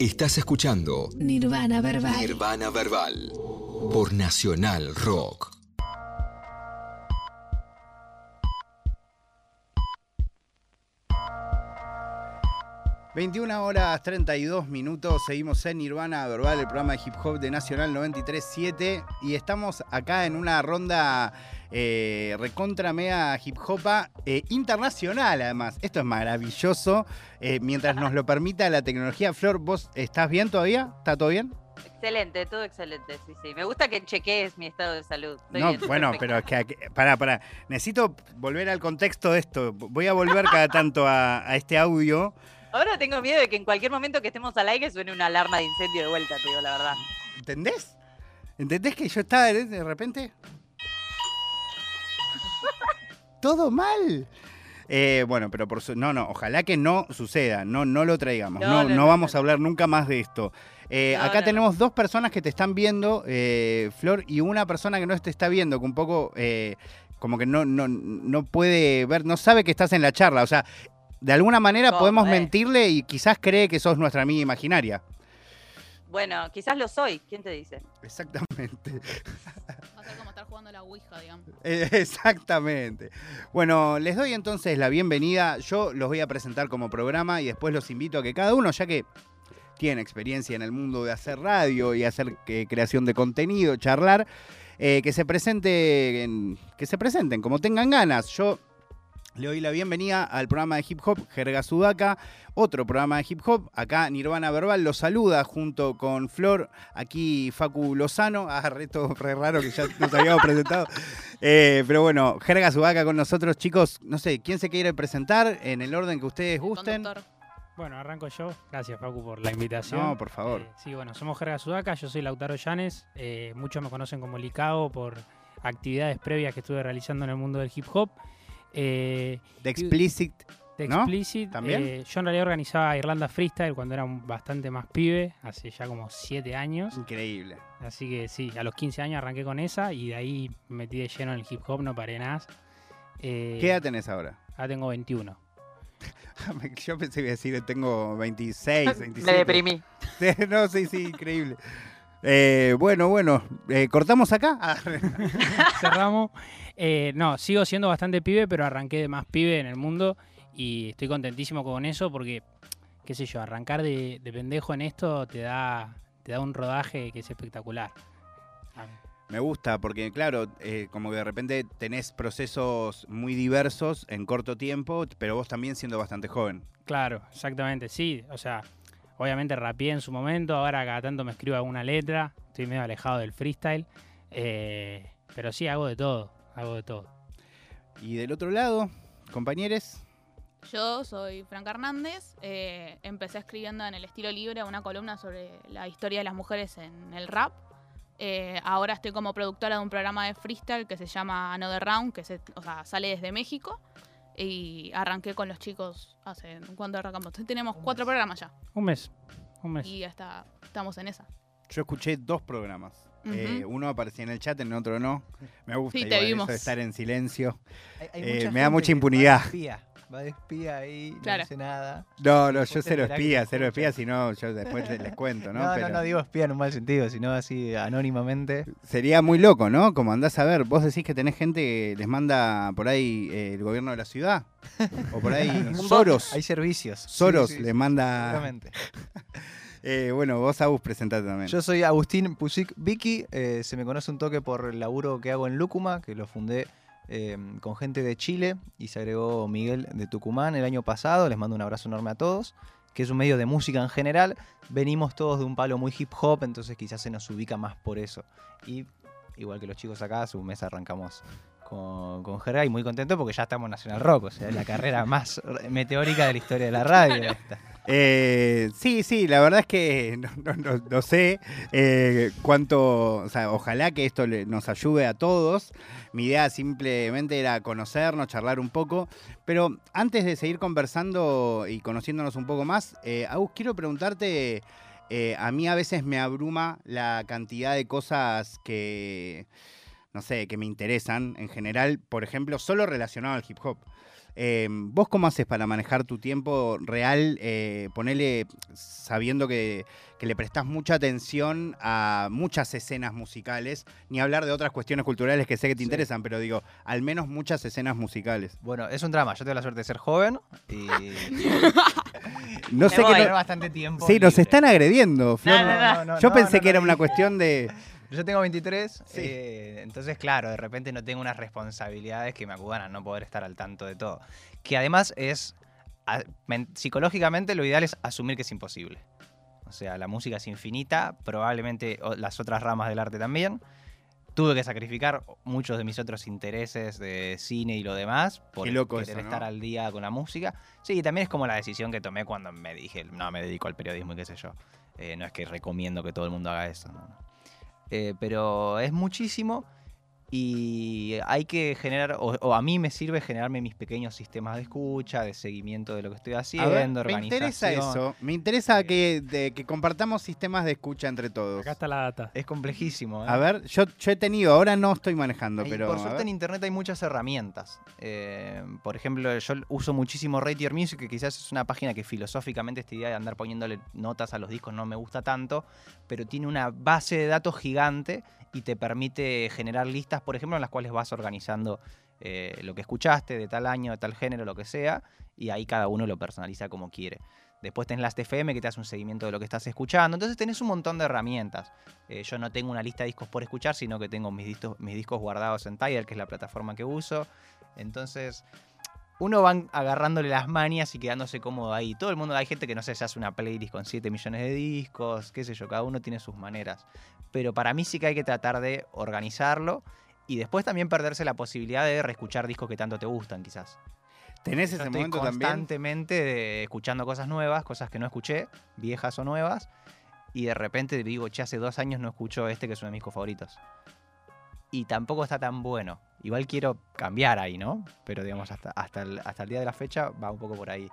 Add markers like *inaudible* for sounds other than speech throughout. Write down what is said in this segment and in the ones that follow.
Estás escuchando Nirvana Verbal. Nirvana Verbal por Nacional Rock. ...21 horas 32 minutos... ...seguimos en Nirvana Verbal... ...el programa de hip hop de Nacional 93.7... ...y estamos acá en una ronda... Eh, recontra mega hip hopa eh, internacional además. Esto es maravilloso. Eh, mientras nos lo permita la tecnología. Flor, ¿vos estás bien todavía? ¿Está todo bien? Excelente, todo excelente, sí, sí. Me gusta que chequees mi estado de salud. Estoy no, bien, *laughs* bueno, perfecto. pero es que, para, para. Necesito volver al contexto de esto. Voy a volver cada tanto a, a este audio. Ahora tengo miedo de que en cualquier momento que estemos al aire suene una alarma de incendio de vuelta, te digo la verdad. ¿Entendés? ¿Entendés que yo estaba de, repente? *laughs* Todo mal. Eh, bueno, pero por su- no, no, ojalá que no suceda, no, no lo traigamos, no, No, no, no, no, vamos a hablar nunca más de esto. Eh, acá tenemos dos personas que te están viendo, eh, Flor, y una persona que no te está viendo, que un poco como que no, no, no puede ver, no sabe que estás en la charla. O sea, de alguna manera ¿Cómo, podemos eh? mentirle y quizás cree que sos nuestra amiga imaginaria. Bueno, quizás lo soy, ¿quién te dice? Exactamente. Va a ser como estar jugando a la Ouija, digamos. *laughs* Eh, Exactamente. Bueno, les doy entonces la bienvenida. Yo los voy a presentar como programa y después los invito a que cada uno, ya que tiene experiencia en el mundo de hacer radio y hacer eh, creación de contenido, charlar, eh, que se presente, que se presenten como tengan ganas. Yo le doy la bienvenida al programa de hip hop Jerga Sudaca, otro programa de hip hop. Acá Nirvana Verbal los saluda junto con Flor, aquí Facu Lozano. *laughs* Ah, reto re raro que ya nos habíamos presentado. Eh, pero bueno, Jerga Sudaca con nosotros, chicos. No sé, ¿quién se quiere presentar en el orden que ustedes gusten? Bueno, arranco yo. Gracias, Facu, por la invitación. No, por favor. Eh, sí, bueno, somos Jerga Sudaca, yo soy Lautaro Llanes. eh, muchos me conocen como Licao por actividades previas que estuve realizando en el mundo del hip hop. Eh, De Explicit. Explicit. ¿También? eh, yo en realidad organizaba Irlanda Freestyle cuando era un- bastante más pibe, hace ya como 7 años. Increíble. Así que sí, a los 15 años arranqué con esa y de ahí me metí de lleno en el hip hop, no paré nada. Eh, ¿Qué edad tenés ahora? Ahora tengo 21. *laughs* Yo pensé que iba a decir, tengo 26, 27. *laughs* Me deprimí. No, sí, sí, increíble. Eh, bueno, bueno, eh, ¿cortamos acá? Ah, *laughs* cerramos. Eh, no, sigo siendo bastante pibe, pero arranqué de más pibe en el mundo y estoy contentísimo con eso porque, qué sé yo, arrancar de, de pendejo en esto te da, te da un rodaje que es espectacular. Me gusta porque, claro, eh, como que de repente tenés procesos muy diversos en corto tiempo, pero vos también siendo bastante joven. Claro, exactamente, sí. O sea, obviamente rapeé en su momento, ahora cada tanto me escribo alguna letra, estoy medio alejado del freestyle, eh, pero sí, hago de todo, hago de todo. Y del otro lado, compañeros, Yo soy Franca Hernández. eh, empecé escribiendo en el estilo libre una columna sobre la historia de las mujeres en el rap. Eh, ahora estoy como productora de un programa de freestyle que se llama Another Round, que se- o sea, sale desde México. Y arranqué con los chicos hace. ¿Cuánto arrancamos? Tenemos cuatro programas ya. Un mes, un mes. Y hasta estamos en esa. yo escuché dos programas. Eh, uno aparecía en el chat, en el otro no. Me gusta Sí, te igual vimos. eso de estar en silencio. Hay- hay Eh, me da mucha impunidad. Va de espía, va de espía ahí, no dice nada. No, no, yo cero espía, cero espía, si no, yo después les, les cuento, ¿no? *laughs* No, no, Pero no, digo espía en un mal sentido, sino así anónimamente. Sería muy loco, ¿no? Como andás a ver, vos decís que tenés gente que les manda por ahí eh, el gobierno de la ciudad. O por ahí *laughs* Soros. Hay servicios. Soros Sí, sí, le sí, manda. seguramente. *laughs* Eh, bueno, vos, Agus, presentate también. Yo soy Agustín Pusic Vicky, eh, se me conoce un toque por el laburo que hago en Lúcuma, que lo fundé eh, con gente de Chile y se agregó Miguel de Tucumán el año pasado, les mando un abrazo enorme a todos, que es un medio de música en general, venimos todos de un palo muy hip hop, entonces quizás se nos ubica más por eso. Y igual que los chicos acá, a su mes arrancamos con, con y muy contento porque ya estamos en Nacional Rock, o sea, es la carrera más meteórica de la historia de la radio. Eh, sí, sí, la verdad es que no, sé eh, cuánto, o sea, ojalá que esto nos ayude a todos. Mi idea simplemente era conocernos, charlar un poco, pero antes de seguir conversando y conociéndonos un poco más, eh, Agus, quiero preguntarte, eh, a mí a veces me abruma la cantidad de cosas que, no sé, que me interesan en general, por ejemplo, solo relacionado al hip hop. Eh, ¿Vos cómo haces para manejar tu tiempo real? Eh, ponele sabiendo que, que le prestás mucha atención a muchas escenas musicales, ni hablar de otras cuestiones culturales que sé que te Sí. interesan, pero digo, al menos muchas escenas musicales. Bueno, es un drama. Yo tengo la suerte de ser joven y *laughs* No sé tener no- bastante tiempo. Sí, nos están agrediendo, Flor. No, no, no. Yo no, pensé no, que era no, una cuestión de. Yo tengo 23, Sí. eh, entonces claro, de repente no tengo unas responsabilidades que me acudan a no poder estar al tanto de todo. Que además es, psicológicamente lo ideal es asumir que es imposible. O sea, la música es infinita, probablemente las otras ramas del arte también. Tuve que sacrificar muchos de mis otros intereses de cine y lo demás por loco querer eso, ¿no? estar al día con la música. Sí, también es como la decisión que tomé cuando me dije, no, me dedico al periodismo y qué sé yo. Eh, no es que recomiendo que todo el mundo haga eso. no. Eh, pero es muchísimo y hay que generar, o, o a mí me sirve generarme mis pequeños sistemas de escucha, de seguimiento de lo que estoy haciendo, ver, me organización. interesa eso. Me interesa Eh. que, de- que compartamos sistemas de escucha entre todos. Acá está la data. Es complejísimo. ¿eh? A ver, yo, yo he tenido, ahora no estoy manejando, pero. por a suerte ver. en internet hay muchas herramientas. Eh, por ejemplo, yo uso muchísimo Rate Your Music, que quizás es una página que filosóficamente esta idea de andar poniéndole notas a los discos no me gusta tanto, pero tiene una base de datos gigante y te permite generar listas, por ejemplo, en las cuales vas organizando eh, lo que escuchaste de tal año, de tal género, lo que sea, y ahí cada uno lo personaliza como quiere. Después tenés las TFM que te hace un seguimiento de lo que estás escuchando. Entonces tenés un montón de herramientas. Eh, yo no tengo una lista de discos por escuchar, sino que tengo mis discos, mis discos guardados en Tidal, que es la plataforma que uso. Entonces, uno va agarrándole las manias y quedándose cómodo ahí. Todo el mundo, hay gente que no sé, se hace una playlist con 7 millones de discos, qué sé yo, cada uno tiene sus maneras. Pero para mí sí que hay que tratar de organizarlo y después también perderse la posibilidad de reescuchar discos que tanto te gustan, quizás. ¿Tenés Yo ese estoy momento también? constantemente de- escuchando cosas nuevas, cosas que no escuché, viejas o nuevas, y de repente digo, che, hace dos años no escucho este que es uno de mis discos favoritos. Y tampoco está tan bueno. Igual quiero cambiar ahí, ¿no? Pero digamos, hasta, hasta, el, hasta el día de la fecha va un poco por ahí.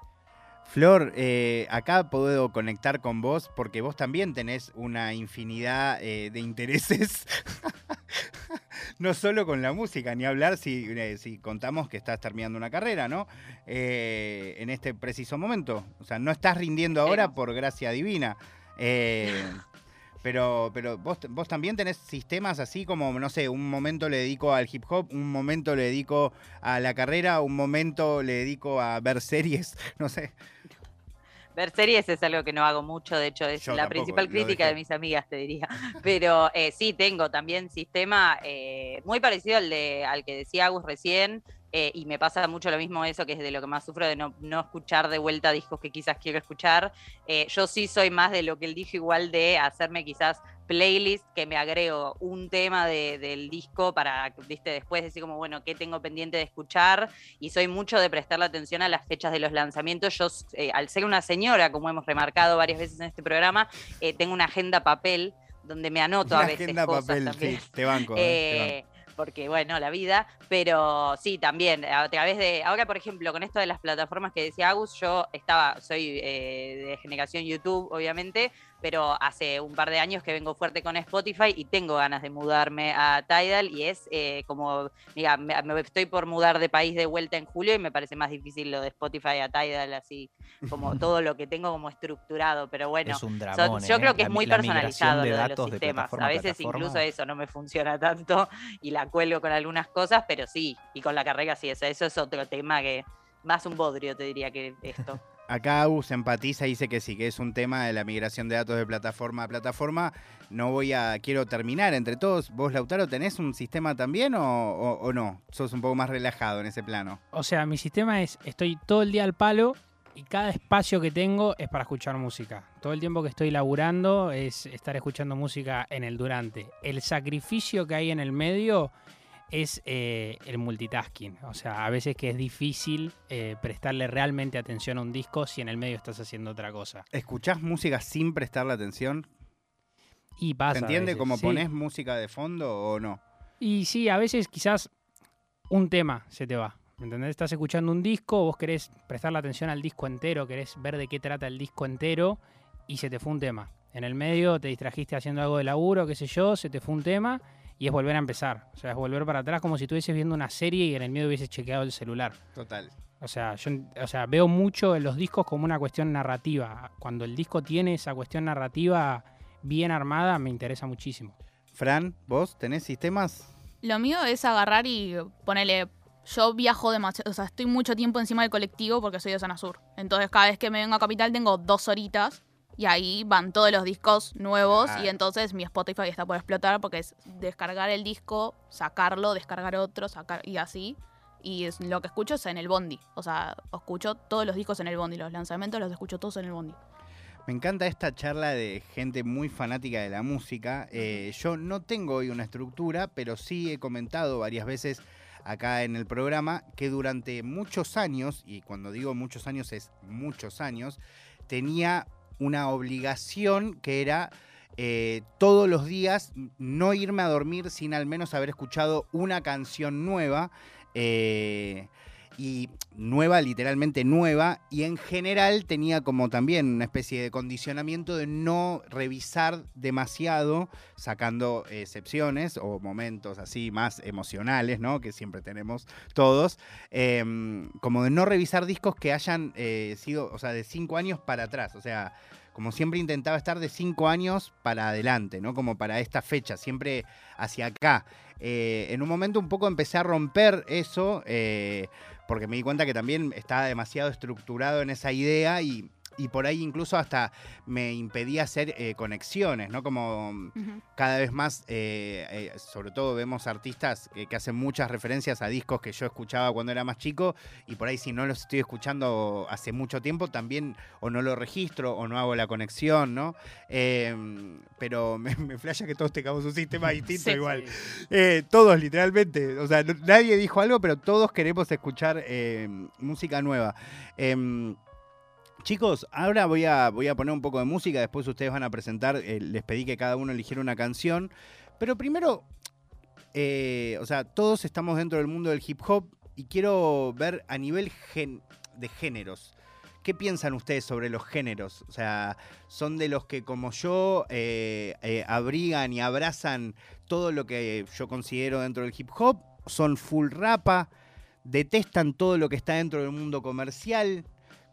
Flor, eh, acá puedo conectar con vos porque vos también tenés una infinidad eh, de intereses. *laughs* no solo con la música, ni hablar si, eh, si contamos que estás terminando una carrera, ¿no? En este preciso momento. O sea, no estás rindiendo ahora por gracia divina. *laughs* Pero pero vos, vos también tenés sistemas así como, no sé, un momento le dedico al hip hop, un momento le dedico a la carrera, un momento le dedico a ver series, *laughs* no sé. Ver series es algo que no hago mucho, de hecho es Yo la tampoco, principal crítica de mis amigas, te diría. *laughs* Pero eh, sí, tengo también sistema eh, muy parecido al, de, al que decía Agus recién, eh, y me pasa mucho lo mismo eso, que es de lo que más sufro, de no, no escuchar de vuelta discos que quizás quiero escuchar. Eh, yo sí soy más de lo que él dijo, igual de hacerme quizás playlist que me agrego un tema de- del disco para, viste, después decir como, bueno, ¿qué tengo pendiente de escuchar? y soy mucho de prestarle atención a las fechas de los lanzamientos. Yo, eh, al ser una señora, como hemos remarcado varias veces en este programa, tengo una agenda papel donde me anoto a veces agenda cosas papel, sí, te banco. eh, te banco. Porque bueno, la vida, pero sí, también a través de, ahora por ejemplo, con esto de las plataformas que decía Agus, yo estaba, soy eh, de generación YouTube, obviamente, pero hace un par de años que vengo fuerte con Spotify y tengo ganas de mudarme a Tidal y es eh, como, mira, me, me estoy por mudar de país de vuelta en julio y me parece más difícil lo de Spotify a Tidal, así como todo lo que tengo como estructurado, pero bueno. es un Son- dramón. yo ¿eh? creo que La es muy personalizado lo de los datos de sistemas. a a veces plataforma. incluso eso no me funciona tanto y la cuelgo con algunas cosas, pero sí, y con la carrera sí, eso, eso es otro tema que más un bodrio te diría que esto. *laughs* Acá Agus empatiza y dice que sí, que es un tema de la migración de datos de plataforma a plataforma. No voy a, quiero terminar entre todos. ¿Vos, Lautaro, tenés un sistema también o- o no? Sos un poco más relajado en ese plano. O sea, mi sistema es, estoy todo el día al palo y cada espacio que tengo es para escuchar música. Todo el tiempo que estoy laburando es estar escuchando música en el durante. El sacrificio que hay en el medio es eh, el multitasking. O sea, a veces que es difícil eh, prestarle realmente atención a un disco si en el medio estás haciendo otra cosa. ¿Escuchás música sin prestarle atención? Y pasa. ¿Se entiende cómo sí. ponés música de fondo o no? Y sí, a veces quizás un tema se te va. ¿Me entendés? Estás escuchando un disco, vos querés prestarle atención al disco entero, querés ver de qué trata el disco entero y se te fue un tema. En el medio te distrajiste haciendo algo de laburo, qué sé yo, se te fue un tema y es volver a empezar. O sea, es volver para atrás como si estuvieses viendo una serie y en el medio hubieses chequeado el celular. Total. O sea, yo o sea, veo mucho en los discos como una cuestión narrativa. Cuando el disco tiene esa cuestión narrativa bien armada, me interesa muchísimo. Fran, ¿vos tenés sistemas? Lo mío es agarrar y ponerle. Yo viajo demasiado, o sea, estoy mucho tiempo encima del colectivo porque soy de zona sur. Entonces, cada vez que me vengo a Capital tengo dos horitas y ahí van todos los discos nuevos Ah. y entonces mi Spotify está por explotar porque es descargar el disco, sacarlo, descargar otro, sacar y así. Y es- lo que escucho es en el bondi. O sea, escucho todos los discos en el bondi. Los lanzamientos los escucho todos en el bondi. Me encanta esta charla de gente muy fanática de la música. Eh, yo no tengo hoy una estructura, pero sí he comentado varias veces acá en el programa que durante muchos años, y cuando digo muchos años es muchos años, tenía una obligación que era eh, todos los días no irme a dormir sin al menos haber escuchado una canción nueva. eh, y nueva, literalmente nueva, y en general tenía como también una especie de condicionamiento de no revisar demasiado, sacando excepciones o momentos así más emocionales, ¿no? Que siempre tenemos todos, em, como de no revisar discos que hayan eh, sido, o sea, de cinco años para atrás, o sea, como siempre intentaba estar de cinco años para adelante, ¿no? Como para esta fecha, siempre hacia acá. Eh, en un momento un poco empecé a romper eso, eh, porque me di cuenta que también estaba demasiado estructurado en esa idea y, y por ahí incluso hasta me impedía hacer eh, conexiones, ¿no? Como cada vez más, eh, eh, sobre todo vemos artistas que, hacen muchas referencias a discos que yo escuchaba cuando era más chico y por ahí si no los estoy escuchando hace mucho tiempo también o no lo registro o no hago la conexión, ¿no? Eh, pero me, *laughs* me flasha que todos tengamos un sistema *laughs* distinto Sí. igual. Todos, literalmente. O sea, no- nadie dijo algo, pero todos queremos escuchar música nueva. Chicos, ahora voy a, voy a poner un poco de música, después ustedes van a presentar, eh, les pedí que cada uno eligiera una canción, pero primero, eh, o sea, todos estamos dentro del mundo del hip hop y quiero ver a nivel de géneros. ¿Qué piensan ustedes sobre los géneros? O sea, ¿son de los que como yo eh, abrigan y abrazan todo lo que yo considero dentro del hip hop? ¿Son full rapa? ¿Detestan todo lo que está dentro del mundo comercial?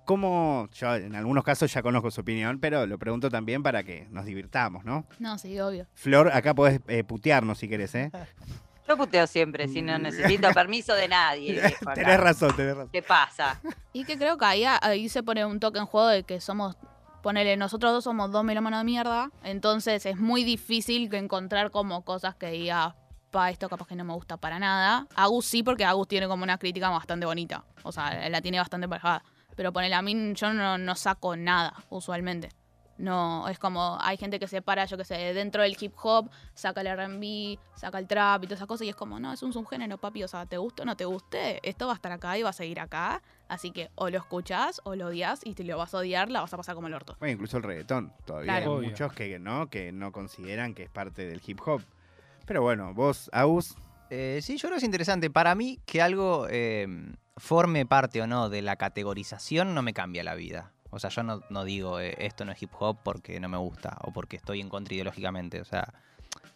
¿Cómo? Yo en algunos casos ya conozco su opinión, pero lo pregunto también para que nos divirtamos, ¿no? No, sí, obvio. Flor, acá podés eh, putearnos si querés, ¿eh? *laughs* Yo puteo siempre, si no necesito *laughs* permiso de nadie. viejo, tenés razón, tenés razón. ¿Qué pasa? Y que creo que ahí, ahí se pone un toque en juego de que somos, ponele, nosotros dos somos dos melómanos de mierda, entonces es muy difícil que encontrar como cosas que diga, pa, esto capaz que no me gusta para nada. Agus sí, porque Agus tiene como una crítica bastante bonita, o sea, la tiene bastante parejada. Pero ponele, a mí yo no, no saco nada, usualmente. No, es como, hay gente que se para, yo qué sé, dentro del hip hop, saca el RB, saca el trap y todas esas cosas, y es como, no, es un subgénero, papi, o sea, te guste o no te guste, esto va a estar acá y va a seguir acá, así que o lo escuchás o lo odias, y si lo vas a odiar, la vas a pasar como el orto. Bueno, incluso el reggaetón. Todavía Claro. hay Obvio. muchos que no, que no consideran que es parte del hip hop. Pero bueno, vos, Agus, Eh, sí, yo creo que es interesante. Para mí, que algo eh, forme parte o no de la categorización no me cambia la vida. O sea, yo no, no digo eh, esto no es hip hop porque no me gusta o porque estoy en contra ideológicamente. O sea,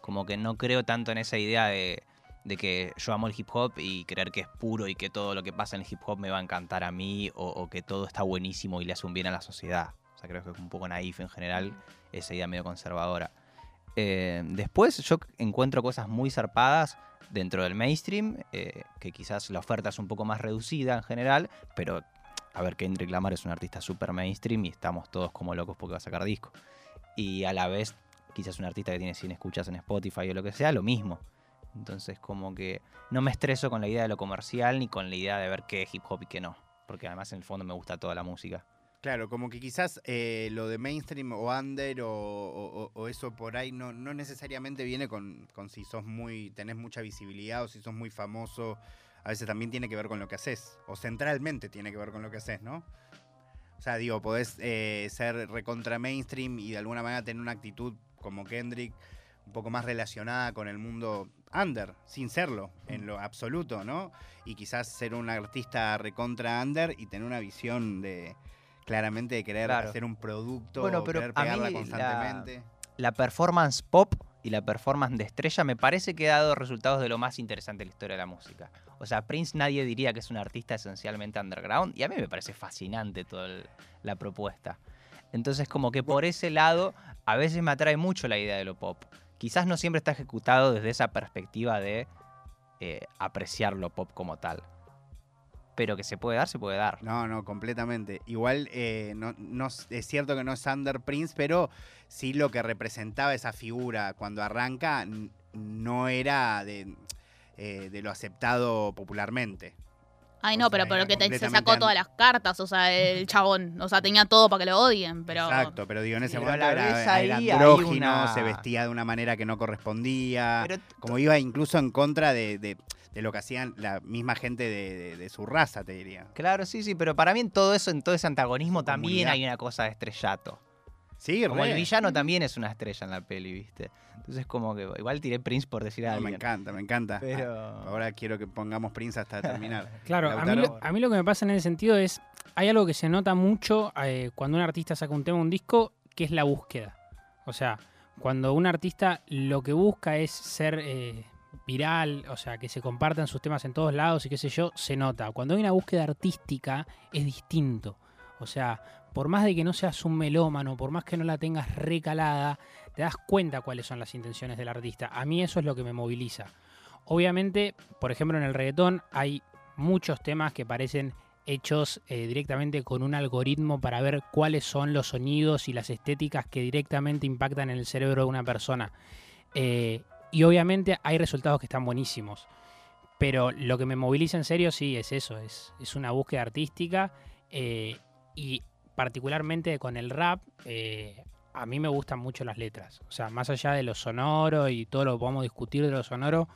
como que no creo tanto en esa idea de, de que yo amo el hip hop y creer que es puro y que todo lo que pasa en el hip hop me va a encantar a mí o, o que todo está buenísimo y le hace un bien a la sociedad. O sea, creo que es un poco naif en general esa idea medio conservadora. Eh, después yo encuentro cosas muy zarpadas dentro del mainstream, eh, que quizás la oferta es un poco más reducida en general, pero a ver, Kendrick Lamar es un artista súper mainstream y estamos todos como locos porque va a sacar disco. Y a la vez, quizás un artista que tiene 100 escuchas en Spotify o lo que sea, lo mismo. Entonces como que no me estreso con la idea de lo comercial ni con la idea de ver qué es hip hop y qué no. Porque además en el fondo me gusta toda la música. Claro, como que quizás eh, lo de mainstream o under o, o- o- o eso por ahí no, no necesariamente viene con, con si sos muy, tenés mucha visibilidad o si sos muy famoso. A veces también tiene que ver con lo que haces. O centralmente tiene que ver con lo que haces, ¿no? O sea, digo, podés eh, ser recontra mainstream y de alguna manera tener una actitud como Kendrick un poco más relacionada con el mundo under, sin serlo, en lo absoluto, ¿no? Y quizás ser un artista recontra under y tener una visión de claramente de querer Claro. hacer un producto, Bueno, pero querer a mí la- constantemente. La performance pop y la performance de estrella, me parece que ha dado resultados de lo más interesante de la historia de la música. O sea, Prince nadie diría que es un artista esencialmente underground y a mí me parece fascinante toda el- la propuesta. Entonces como que por ese lado a veces me atrae mucho la idea de lo pop. Quizás no siempre está ejecutado desde esa perspectiva de eh, apreciar lo pop como tal. Pero que se puede dar, se puede dar. No, no, completamente. Igual eh, no, no es cierto que no es Under Prince, pero sí lo que representaba esa figura cuando arranca no era de, eh, de lo aceptado popularmente. Ay, O no, sea, pero, que te- se sacó todas las cartas, o sea, el *laughs* chabón. O sea, tenía todo para que lo odien, pero. Exacto, pero digo, en ese momento era, era andrógino, una- se vestía de una manera que no correspondía, Pero como iba incluso en contra de, de- de lo que hacían la misma gente de, de- de su raza, te diría. Claro, sí, sí, pero para mí en todo eso, en todo ese antagonismo también hay una cosa de estrellato. Sí, Como re. el villano también es una estrella en la peli, ¿viste? Entonces como que igual tiré Prince por decir a No, me encanta, me encanta. Pero... Ahora quiero que pongamos Prince hasta *laughs* terminar. Claro, a mí, Lautaro. lo, a mí lo que me pasa en ese sentido es, hay algo que se nota mucho eh, cuando un artista saca un tema, un disco, que es la búsqueda. O sea, cuando un artista lo que busca es ser eh, viral, o sea, que se compartan sus temas en todos lados y qué sé yo, se nota. Cuando hay una búsqueda artística es distinto. O sea, por más de que no seas un melómano, por más que no la tengas recalada, te das cuenta cuáles son las intenciones del artista. A mí eso es lo que me moviliza. Obviamente, por ejemplo, en el reggaetón hay muchos temas que parecen hechos eh, directamente con un algoritmo para ver cuáles son los sonidos y las estéticas que directamente impactan en el cerebro de una persona. Eh, y obviamente hay resultados que están buenísimos. Pero lo que me moviliza en serio sí es eso, es, es una búsqueda artística eh, y particularmente con el rap, eh, a mí me gustan mucho las letras. O sea, más allá de lo sonoro y todo lo que podamos discutir de lo sonoro,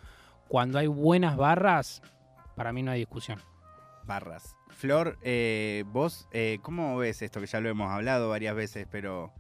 cuando hay buenas barras, para mí no hay discusión. Barras. Flor, eh, vos, eh, ¿cómo ves esto? Que ya lo hemos hablado varias veces, pero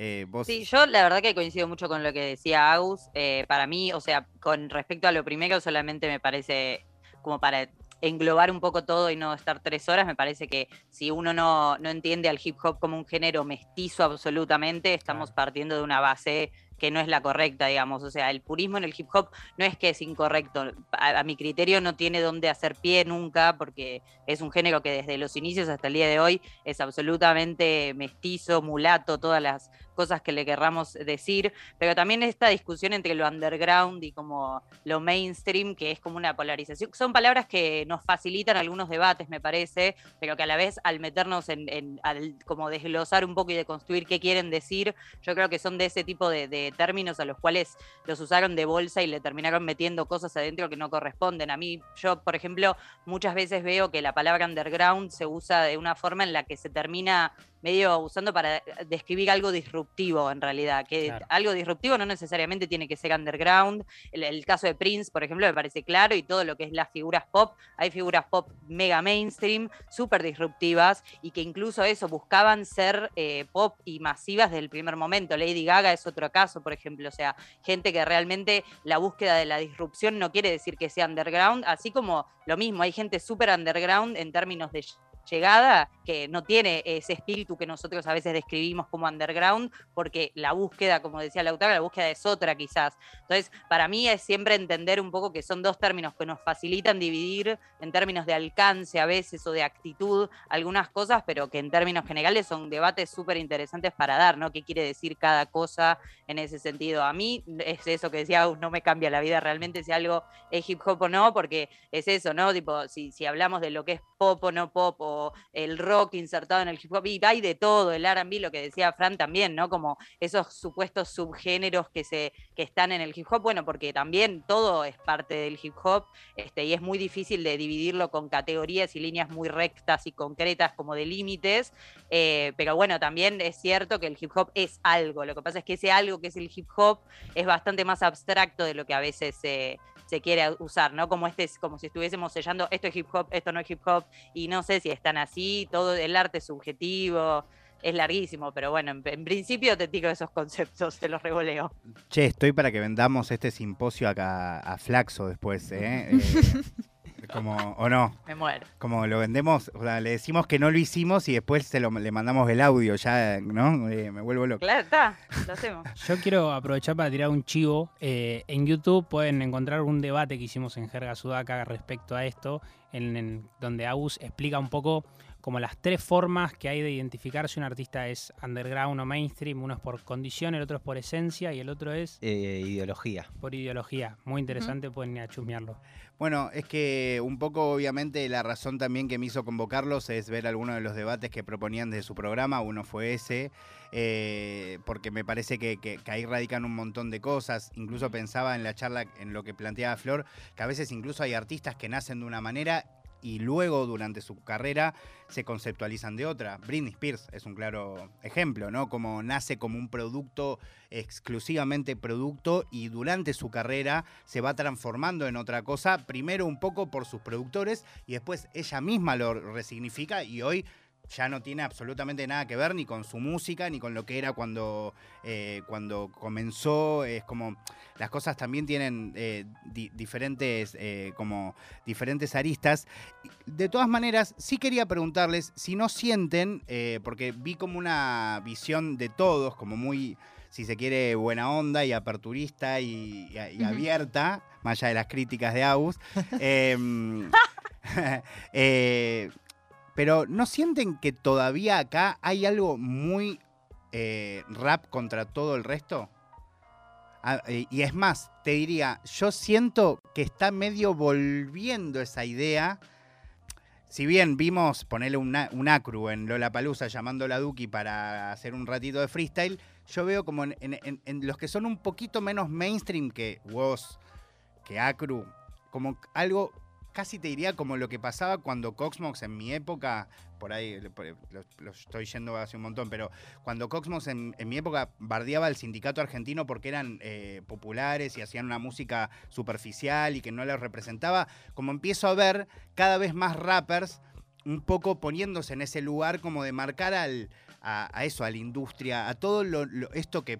eh, vos... Sí, yo la verdad que coincido mucho con lo que decía Agus. Eh, para mí, o sea, con respecto a lo primero, solamente me parece como para englobar un poco todo y no estar tres horas, me parece que si uno no, no entiende al hip hop como un género mestizo absolutamente, estamos partiendo de una base que no es la correcta, digamos. O sea, el purismo en el hip hop no es que es incorrecto. A, a mi criterio no tiene dónde hacer pie nunca, porque es un género que desde los inicios hasta el día de hoy es absolutamente mestizo, mulato, todas las cosas que le querramos decir, pero también esta discusión entre lo underground y como lo mainstream, que es como una polarización, son palabras que nos facilitan algunos debates, me parece, pero que a la vez al meternos en, al como desglosar un poco y de construir qué quieren decir, yo creo que son de ese tipo de, de términos a los cuales los usaron de bolsa y le terminaron metiendo cosas adentro que no corresponden. A mí, yo, por ejemplo, muchas veces veo que la palabra underground se usa de una forma en la que se termina medio usando para describir algo disruptivo en realidad, que Claro. algo disruptivo no necesariamente tiene que ser underground. El, el caso de Prince, por ejemplo, me parece claro y todo lo que es las figuras pop, hay figuras pop mega mainstream, súper disruptivas y que incluso eso buscaban ser eh, pop y masivas desde el primer momento. Lady Gaga es otro caso, por ejemplo, o sea, gente que realmente la búsqueda de la disrupción no quiere decir que sea underground, así como lo mismo, hay gente súper underground en términos de llegada que no tiene ese espíritu que nosotros a veces describimos como underground, porque la búsqueda, como decía Lautaro, la búsqueda es otra quizás. Entonces, para mí es siempre entender un poco que son dos términos que nos facilitan dividir en términos de alcance a veces o de actitud algunas cosas, pero que en términos generales son debates súper interesantes para dar, ¿no? ¿Qué quiere decir cada cosa en ese sentido? A mí es eso que decía, no me cambia la vida realmente si algo es hip hop o no, porque es eso, ¿no? Tipo, si, si hablamos de lo que es pop o no pop, o el rock insertado en el hip hop, y hay de todo, el RB, lo que decía Fran también, ¿no? Como esos supuestos subgéneros que, se, que están en el hip hop, bueno, porque también todo es parte del hip hop, este, y es muy difícil de dividirlo con categorías y líneas muy rectas y concretas como de límites, eh, pero bueno, también es cierto que el hip hop es algo, lo que pasa es que ese algo que es el hip hop es bastante más abstracto de lo que a veces se se quiere usar, ¿no? Como este es como si estuviésemos sellando esto es hip hop, esto no es hip hop, y no sé si están así, todo el arte es subjetivo, es larguísimo, pero bueno, en, en principio te tiro esos conceptos, te los revoleo. Che, estoy para que vendamos este simposio acá a Flaxo después, ¿eh? *laughs* Eh, como, o no, Me muero. como lo vendemos, o sea, le decimos que no lo hicimos y después se lo, le mandamos el audio, ya, ¿no? Eh, me vuelvo loco. Claro, está, lo hacemos. *laughs* Yo quiero aprovechar para tirar un chivo. Eh, en YouTube pueden encontrar un debate que hicimos en Jerga Sudaca respecto a esto, en, en donde Agus explica un poco como las tres formas que hay de identificar si un artista es underground o mainstream. Uno es por condición, el otro es por esencia y el otro es Eh, ideología. por ideología. Muy interesante, pueden ir a chusmearlo. Bueno, es que un poco obviamente la razón también que me hizo convocarlos es ver algunos de los debates que proponían de su programa. Uno fue ese, eh, porque me parece que, que- que ahí radican un montón de cosas. Incluso pensaba en la charla, en lo que planteaba Flor, que a veces incluso hay artistas que nacen de una manera y luego durante su carrera se conceptualizan de otra. Britney Spears es un claro ejemplo, ¿no? Como nace como un producto exclusivamente producto y durante su carrera se va transformando en otra cosa, primero un poco por sus productores y después ella misma lo resignifica y hoy ya no tiene absolutamente nada que ver ni con su música ni con lo que era cuando, eh, cuando comenzó. Es como las cosas también tienen eh, di- diferentes, eh, como diferentes aristas. De todas maneras, sí quería preguntarles si no sienten, porque vi como una visión de todos, como muy, si se quiere, buena onda y aperturista y, y- y Ujú. abierta, más allá de las críticas de Agus. *laughs* Em, *laughs* eh, pero ¿no sienten que todavía acá hay algo muy eh, rap contra todo el resto? Ah, eh, y es más, te diría, yo siento que está medio volviendo esa idea. Si bien vimos ponerle un, acru en Lola Palusa llamando a Duki para hacer un ratito de freestyle, yo veo como en, los que son un poquito menos mainstream que vos, que acru, como algo, casi te diría como lo que pasaba cuando Coxmox en mi época, por ahí lo, estoy yendo hace un montón, pero cuando Coxmox en, en mi época bardeaba al sindicato argentino porque eran eh, populares y hacían una música superficial y que no les representaba, como empiezo a ver cada vez más rappers un poco poniéndose en ese lugar como de marcar al, a, eso, a la industria, a todo lo, esto que,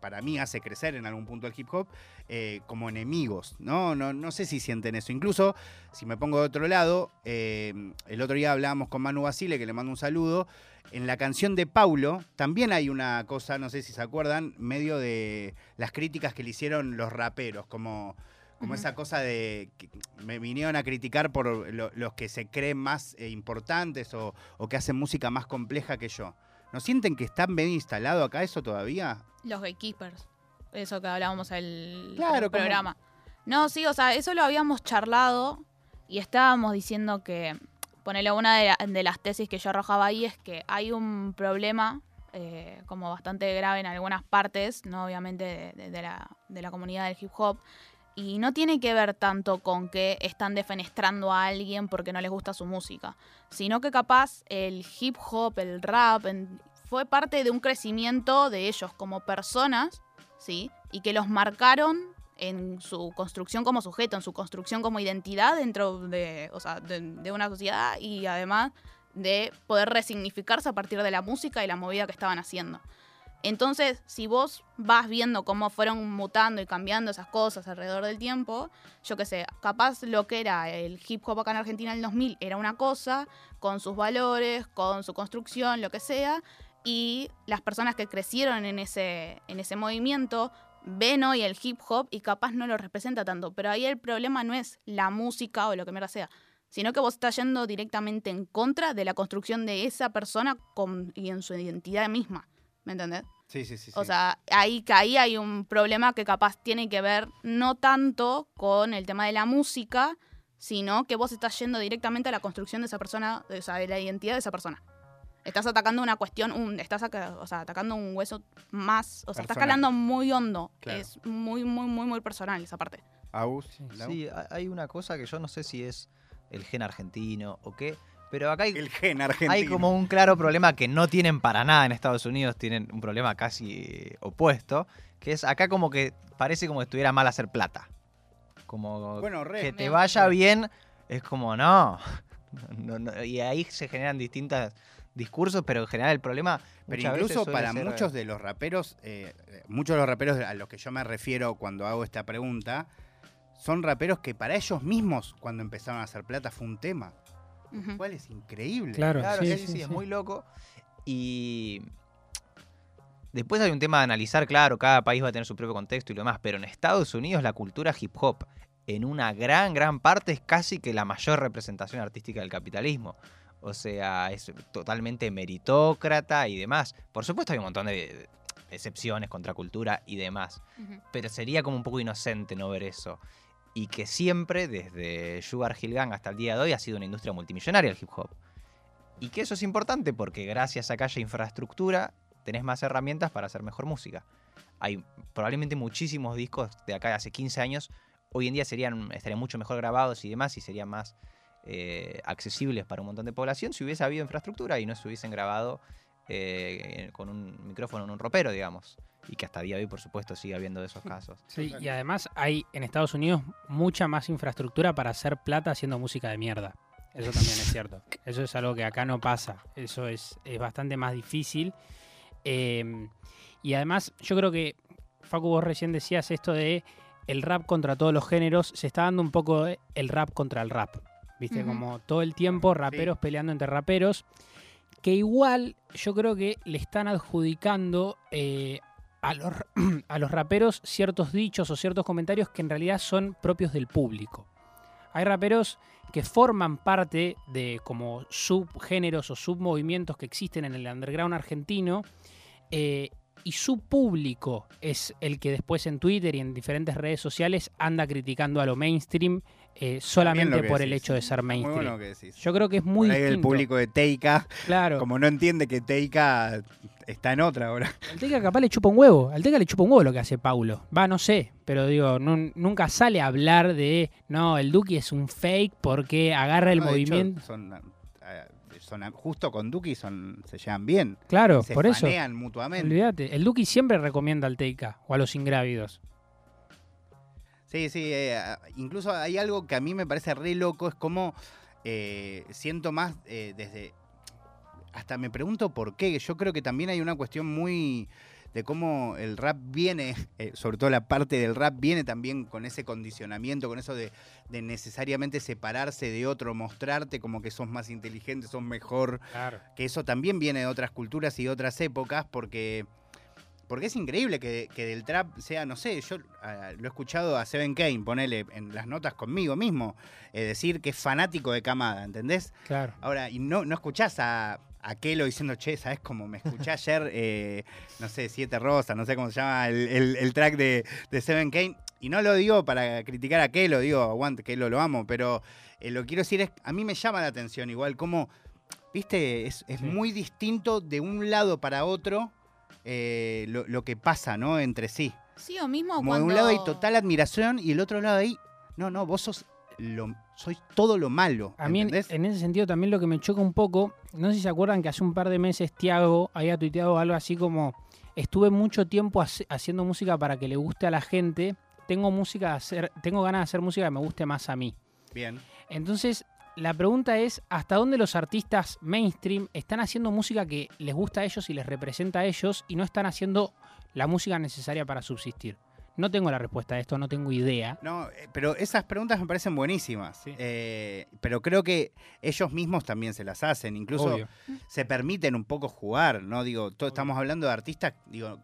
para mí hace crecer en algún punto el hip hop, eh, como enemigos, ¿no? ¿no? No sé si sienten eso. Incluso, si me pongo de otro lado, eh, el otro día hablábamos con Manu Basile, que le mando un saludo, en la canción de Paulo también hay una cosa, no sé si se acuerdan, medio de las críticas que le hicieron los raperos, como, como esa cosa de que me vinieron a criticar por lo- los que se creen más eh, importantes o, o que hacen música más compleja que yo. ¿No sienten que está bien instalado acá eso todavía? Los gatekeepers. Eso que hablábamos el, Claro, el como- programa. No, sí, o sea, eso lo habíamos charlado y estábamos diciendo que, ponele una de, la- de las tesis que yo arrojaba ahí es que hay un problema eh, como bastante grave en algunas partes, no obviamente de, de- de la, de la comunidad del hip hop, y no tiene que ver tanto con que están defenestrando a alguien porque no les gusta su música, sino que capaz el hip hop, el rap, fue parte de un crecimiento de ellos como personas, ¿sí? Y que los marcaron en su construcción como sujeto, en su construcción como identidad dentro de, o sea, de, de una sociedad y además de poder resignificarse a partir de la música y la movida que estaban haciendo. Entonces, si vos vas viendo cómo fueron mutando y cambiando esas cosas alrededor del tiempo, yo qué sé, capaz lo que era el hip hop acá en Argentina en el 2000 era una cosa, con sus valores, con su construcción, lo que sea, y las personas que crecieron en ese, en ese movimiento ven hoy el hip hop y capaz no lo representa tanto, pero ahí el problema no es la música o lo que mierda sea, sino que vos estás yendo directamente en contra de la construcción de esa persona y en su identidad misma. ¿Me entendés? Sí, sí, sí. O sea, ahí, que ahí hay un problema que capaz tiene que ver no tanto con el tema de la música, sino que vos estás yendo directamente a la construcción de esa persona, o sea, de la identidad de esa persona. Estás atacando una cuestión, un, estás o sea, atacando un hueso más, o sea, estás Personal. calando muy hondo. Claro. Es muy, muy, muy, muy personal esa parte. Aus. Sí, ha- hay una cosa que yo no sé si es el gen argentino o qué, pero acá hay, El gen argentino. hay como un claro problema que no tienen para nada en Estados Unidos, tienen un problema casi opuesto, que es acá como que parece como que estuviera mal hacer plata. Como Bueno, re. que te vaya bien es como no. *laughs* No, no, Y ahí se generan distintos discursos, pero en general el problema... Pero incluso para ser- muchos de los raperos, eh, eh, muchos de los raperos a los que yo me refiero cuando hago esta pregunta, son raperos que para ellos mismos, cuando empezaron a hacer plata, fue un tema. ¿Cuál es increíble? Claro, Claro, sí, sí, sí, sí, es muy loco. Y después hay un tema de analizar, claro, cada país va a tener su propio contexto y lo demás, pero en Estados Unidos la cultura hip hop, en una gran, gran parte, es casi que la mayor representación artística del capitalismo. O sea, es totalmente meritócrata y demás. Por supuesto hay un montón de excepciones, contracultura y demás. Pero sería como un poco inocente no ver eso. Y que siempre, desde Sugar Hill Gang hasta el día de hoy, ha sido una industria multimillonaria el hip hop. Y que eso es importante porque gracias a que haya infraestructura, tenés más herramientas para hacer mejor música. Hay probablemente muchísimos discos de acá de hace 15 años, hoy en día serían, estarían mucho mejor grabados y demás, y serían más eh, accesibles para un montón de población si hubiese habido infraestructura y no se hubiesen grabado eh, con un micrófono en un ropero, digamos. Y que hasta día de hoy, por supuesto, sigue habiendo de esos casos. Sí, y además hay en Estados Unidos mucha más infraestructura para hacer plata haciendo música de mierda. Eso también es cierto. *laughs* Eso es algo que acá no pasa. Eso es, es bastante más difícil. Eh, y además, yo creo que, Facu, vos recién decías esto de el rap contra todos los géneros. Se está dando un poco de el rap contra el rap. ¿Viste? Como todo el tiempo raperos peleando entre raperos. Que igual yo creo que le están adjudicando eh, a, los, *clears throat* a los raperos ciertos dichos o ciertos comentarios que en realidad son propios del público. Hay raperos que forman parte de como subgéneros o submovimientos que existen en el underground argentino eh, y su público es el que después en Twitter y en diferentes redes sociales anda criticando a lo mainstream eh, solamente por el decís. hecho de ser Muy mainstream. bueno lo que decís. Yo creo que es muy ahí el distinto. público de Teika, Claro. como no entiende que Teika está en otra ahora. Al Teca capaz le chupa un huevo. Al Teca le chupa un huevo lo que hace Paulo. Va, no sé. Pero digo, nu- nunca sale a hablar de, no, el Duki es un fake porque agarra el No, de hecho, movimiento. son, eh, son- justo con Duki son, se llevan bien. claro, se por eso. fanean mutuamente. Olvídate. El Duki siempre recomienda al Teika o a los ingrávidos. Sí, sí, eh, incluso hay algo que a mí me parece re loco, es como eh, siento más eh, desde... Hasta me pregunto por qué, yo creo que también hay una cuestión muy de cómo el rap viene, eh, sobre todo la parte del rap viene también con ese condicionamiento, con eso de, de necesariamente separarse de otro, mostrarte como que sos más inteligente, sos mejor, Claro. que eso también viene de otras culturas y de otras épocas, porque, porque es increíble que, que del trap sea, no sé, yo lo he escuchado a Seven Kane, ponele en las notas conmigo mismo, eh, decir que es fanático de Camada, ¿entendés? Claro. Ahora, y no, no escuchás a, a Kelo diciendo, che, ¿sabes cómo me escuché *laughs* ayer? eh, no sé, Siete Rosas, no sé cómo se llama el, el- el track de, de Seven Kane. Y no lo digo para criticar a Kelo, digo, aguante, Kelo lo amo, pero eh, lo que quiero decir es, a mí me llama la atención igual cómo, viste, es, es Sí. muy distinto de un lado para otro eh, lo, lo que pasa, ¿no? Entre sí. Sí, o mismo Como cuando... de un lado hay total admiración y el otro lado ahí, no, no, vos sos, lo, sois todo lo malo. A mí, en, ese sentido, también lo que me choca un poco, no sé si se acuerdan que hace un par de meses Tiago había tuiteado algo así como: Estuve mucho tiempo hace- haciendo música para que le guste a la gente. Tengo música de hacer, tengo ganas de hacer música que me guste más a mí. Bien. Entonces, la pregunta es: ¿hasta dónde los artistas mainstream están haciendo música que les gusta a ellos y les representa a ellos y no están haciendo la música necesaria para subsistir? No tengo la respuesta a esto, no tengo idea. No, eh, pero esas preguntas me parecen buenísimas. Sí. Eh, pero creo que ellos mismos también se las hacen. Incluso Obvio. se permiten un poco jugar, ¿no? Digo, to- estamos hablando de artistas, digo,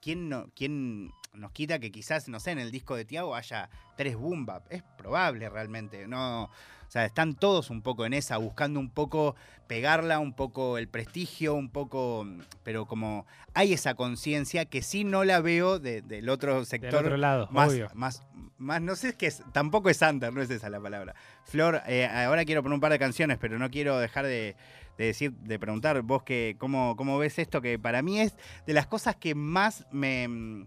¿quién, no, ¿quién nos quita que quizás, no sé, en el disco de Tiago haya tres boom bap? Es probable realmente, ¿no? O sea, están todos un poco en esa, buscando un poco pegarla, un poco el prestigio, un poco, pero como hay esa conciencia que sí no la veo de- del otro Del sector otro lado, más, obvio. más, más, no sé, es que es- tampoco es under, no es esa la palabra. Flor, eh, ahora quiero poner un par de canciones, pero no quiero dejar de, de decir, de preguntar vos que, cómo, cómo ves esto, que para mí es de las cosas que más me...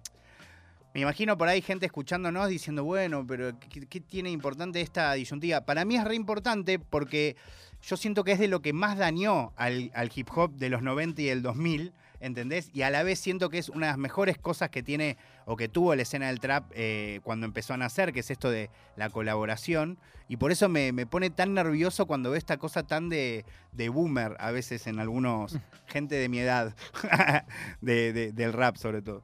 Me imagino por ahí gente escuchándonos diciendo, bueno, pero ¿qué, qué tiene importante esta disyuntiva? Para mí es re importante porque yo siento que es de lo que más dañó al, al hip hop de los 90 y el 2000, ¿entendés? Y a la vez siento que es una de las mejores cosas que tiene o que tuvo la escena del trap eh, cuando empezó a nacer, que es esto de la colaboración. Y por eso me, me pone tan nervioso cuando veo esta cosa tan de, de boomer a veces en algunos, gente de mi edad, *laughs* de- de- del rap sobre todo.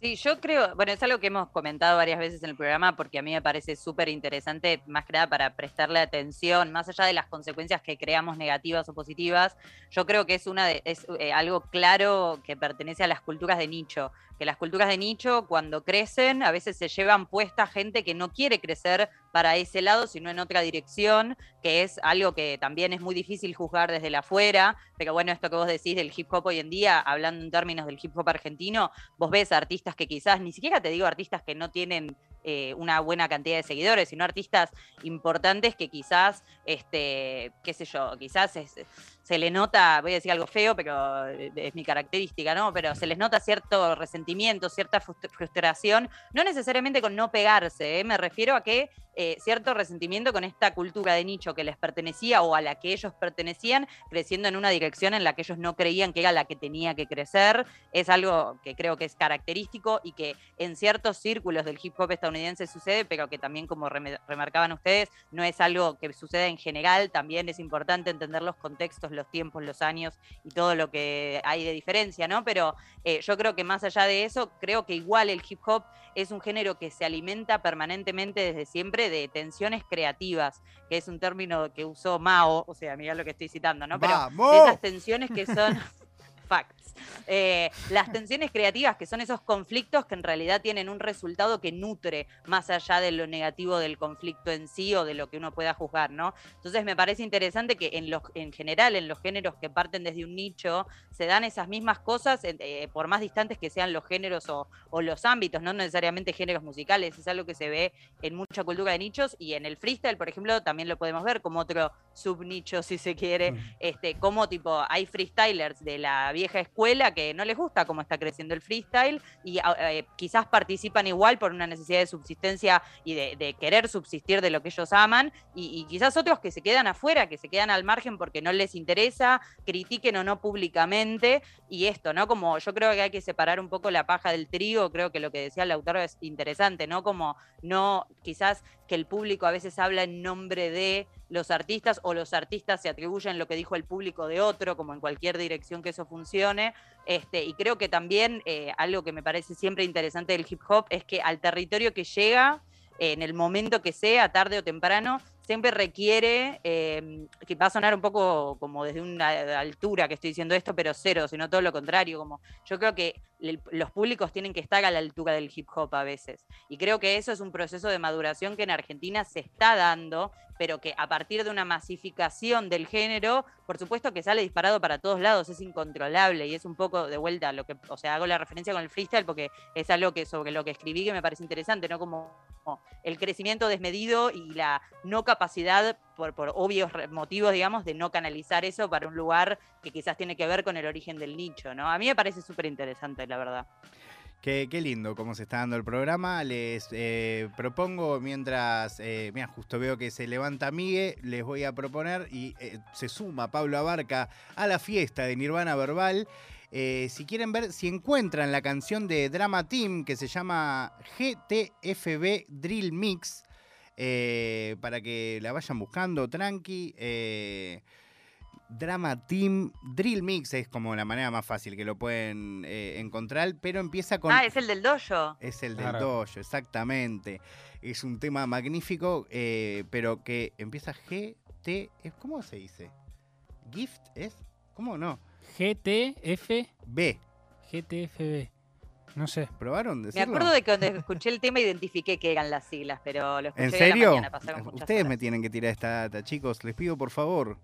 Sí, yo creo, bueno, es algo que hemos comentado varias veces en el programa porque a mí me parece súper interesante, más que nada para prestarle atención, más allá de las consecuencias que creamos negativas o positivas, yo creo que es, una de, es eh, algo claro que pertenece a las culturas de nicho, que las culturas de nicho cuando crecen a veces se llevan puesta gente que no quiere crecer para ese lado, sino en otra dirección, que es algo que también es muy difícil juzgar desde la afuera, pero bueno, esto que vos decís del hip hop hoy en día, hablando en términos del hip hop argentino, vos ves artistas que quizás, ni siquiera te digo artistas que no tienen eh, una buena cantidad de seguidores, sino artistas importantes que quizás, este, qué sé yo, quizás se le nota, voy a decir algo feo, pero es mi característica, ¿no? Pero se les nota cierto resentimiento, cierta frustración, no necesariamente con no pegarse, ¿eh? me refiero a que eh, cierto resentimiento con esta cultura de nicho que les pertenecía o a la que ellos pertenecían, creciendo en una dirección en la que ellos no creían que era la que tenía que crecer. Es algo que creo que es característico y que en ciertos círculos del hip hop estadounidense sucede, pero que también, como remarcaban ustedes, no es algo que suceda en general. También es importante entender los contextos, los tiempos, los años y todo lo que hay de diferencia, ¿no? Pero eh, yo creo que más allá de eso, creo que igual el hip hop es un género que se alimenta permanentemente desde siempre de tensiones creativas, que es un término que usó Mao, o sea, mira lo que estoy citando, ¿no? Pero esas tensiones que son *laughs* facts. *laughs* Eh, las tensiones creativas, que son esos conflictos que en realidad tienen un resultado que nutre más allá de lo negativo del conflicto en sí o de lo que uno pueda juzgar, ¿no? Entonces me parece interesante que en, los, en general, en los géneros que parten desde un nicho, se dan esas mismas cosas, eh, por más distantes que sean los géneros o, los ámbitos, no necesariamente géneros musicales, es algo que se ve en mucha cultura de nichos y en el freestyle, por ejemplo, también lo podemos ver como otro subnicho, si se quiere, mm. este, como tipo, hay freestylers de la vieja escuela que no les gusta cómo está creciendo el freestyle y ah, eh, quizás participan igual por una necesidad de subsistencia y de, querer subsistir de lo que ellos aman y, quizás otros que se quedan afuera, que se quedan al margen porque no les interesa, critiquen o no públicamente y esto, ¿no? Como yo creo que hay que separar un poco la paja del trigo, creo que lo que decía el autor es interesante, ¿no? Como no, quizás que el público a veces habla en nombre de los artistas o los artistas se atribuyen lo que dijo el público de otro, como en cualquier dirección que eso funcione. Este, y creo que también eh, algo que me parece siempre interesante del hip hop es que al territorio que llega, en el momento que sea, tarde o temprano, siempre requiere, em, que va a sonar un poco como desde una altura que estoy diciendo esto, pero cero, sino todo lo contrario, como yo creo que los públicos tienen que estar a la altura del hip hop a veces. Y creo que eso es un proceso de maduración que en Argentina se está dando, pero que a partir de una masificación del género, por supuesto que sale disparado para todos lados, es incontrolable y es un poco de vuelta lo que, o sea, hago la referencia con el freestyle porque es algo que sobre lo que escribí que me parece interesante, ¿no? Como el crecimiento desmedido y la no capacidad, por, obvios motivos, digamos, de no canalizar eso para un lugar que quizás tiene que ver con el origen del nicho, ¿no? A mí me parece súper interesante, la verdad. Qué, lindo cómo se está dando el programa. Les eh, propongo, mientras, eh, mira, justo veo que se levanta Migue, les voy a proponer y eh, se suma Pablo Abarca a la fiesta de Nirvana Verbal. si quieren ver, si encuentran la canción de Drama Team que se llama GTFB Drill Mix, para que la vayan buscando tranqui. Drama Team Drill Mix es como la manera más fácil que lo pueden eh, encontrar, pero empieza con... Ah, es el del dojo. Es el del dojo, exactamente. Es un tema magnífico, eh, pero que empieza GT... ¿Cómo se dice? ¿Gift es? ¿Cómo no? GTF... B. GTFB. No sé. ¿Probaron decirlo? Me acuerdo de que cuando escuché el tema identifiqué que eran las siglas, pero lo escuché ¿En serio? Ustedes me tienen que tirar esta data, chicos. Les pido por favor.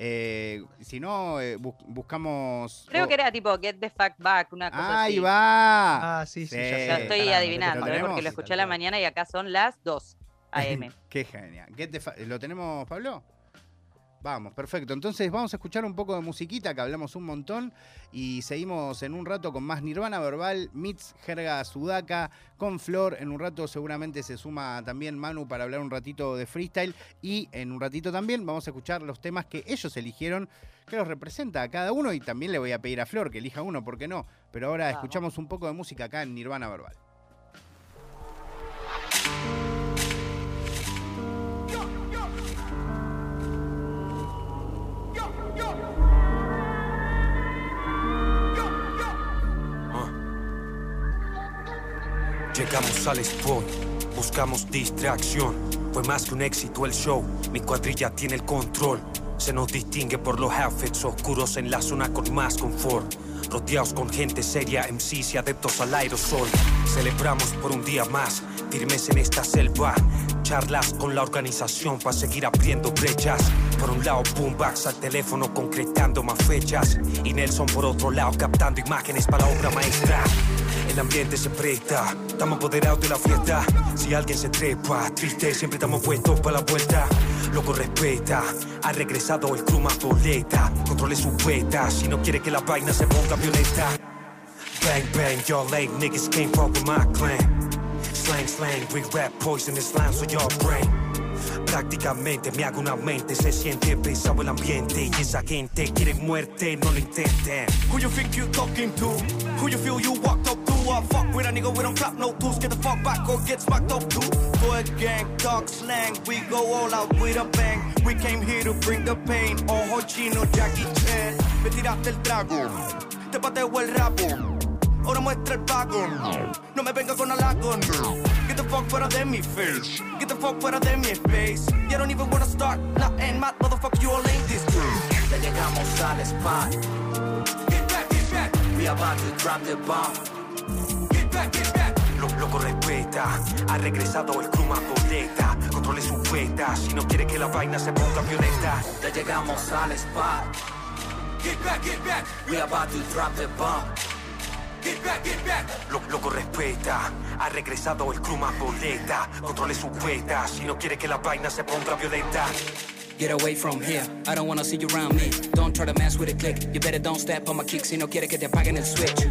Eh, si no, eh, buscamos. Creo que era tipo Get the Fuck Back, una cosa Ahí así. va. Ah, sí, sí. ya estoy adivinando, ¿eh? porque lo escuché a la mañana y acá son las 2 *laughs* AM. Qué genial. ¿Lo tenemos, Pablo? Vamos, perfecto. Entonces vamos a escuchar un poco de musiquita, que hablamos un montón, y seguimos en un rato con más Nirvana Verbal, Mits, Jerga Sudaka, con Flor. En un rato seguramente se suma también Manu para hablar un ratito de freestyle, y en un ratito también vamos a escuchar los temas que ellos eligieron, que los representa a cada uno, y también le voy a pedir a Flor que elija uno, ¿por qué no? Pero ahora escuchamos un poco de música acá en Nirvana Verbal. Llegamos al spot, buscamos distracción. Fue más que un éxito el show, mi cuadrilla tiene el control. Se nos distingue por los outfits oscuros en la zona con más confort. Rodeados con gente seria, MCs y adeptos al aerosol. Celebramos por un día más, firmes en esta selva. Charlas con la organización para seguir abriendo brechas. Por un lado, Boombox al teléfono concretando más fechas. Y Nelson por otro lado captando imágenes para la obra maestra. El ambiente se presta, estamos apoderados de la fiesta. Si alguien se trepa, triste, siempre estamos puestos para la vuelta. Loco respeta, ha regresado el crew más boleta. Controle su beta, si no quiere que la vaina se ponga violenta. Bang bang, your late niggas can't fuck with my clan. Slang slang, we rap poisonous lines on your brain. Prácticamente me hago una mente, se siente pesado el ambiente y esa gente quiere muerte, no lo intenten. Who you think you talking to? Who you feel you walked up to? I fuck with a nigga, we don't clap no tools. Get the fuck back or get smacked up too. Good gang, talk slang, we go all out with a bang. We came here to bring the pain. Ojo chino, Jackie Chan. Me tiraste el trago, te pateo el rapo. Ahora muestra el pago. No me venga con halagón. Get the fuck fuera de mi face. Get the fuck fuera de mi space. You don't even wanna start. Not end mad, motherfucker, you all ain't this. Ya llegamos al spot. Get back, get back, We about to drop the bomb. get back, get back. Lo, loco respeta, ha regresado el crew más boleta. Controle su beta, si no quiere que la vaina se ponga violenta. Ya llegamos al spot. Get back, get back, We about to drop the bomb. Get. Lo, loco respeta, ha regresado el crew más boleta. Controle su beta, si no quiere que la vaina se ponga violenta. Get away from here, I don't wanna see you around me. Don't try to mess with a click, you better don't step on my kicks. si no quiere que te apaguen el switch.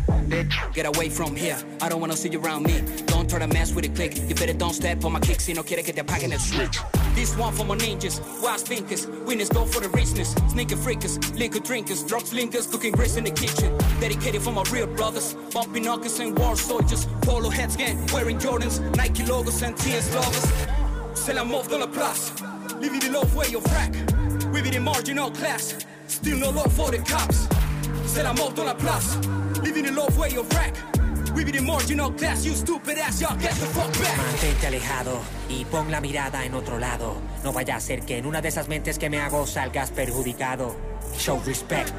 Get away from here, I don't wanna see you around me. Don't try to mess with a click, you better don't step on my kicks. si no quiere que te apaguen el switch. This one for my ninjas, wise thinkers, winners go for the richness. Sneaker freakers, liquor drinkers, drugs linkers, cooking grits in the kitchen. Dedicated for my real brothers, bumping knuckles and war soldiers. Polo heads gang, wearing Jordans, Nike logos and TS. C'est la mort dans la place. Living the low way of rack. We be the marginal class. Still no love for the cops. C'est la mort la place. Living the way of rack. We be the marginal class. You stupid ass, y'all get the fuck back. Mantente alejado y pon la mirada en otro lado. No vaya a ser que en una de esas mentes que me hago salgas perjudicado. Show respect.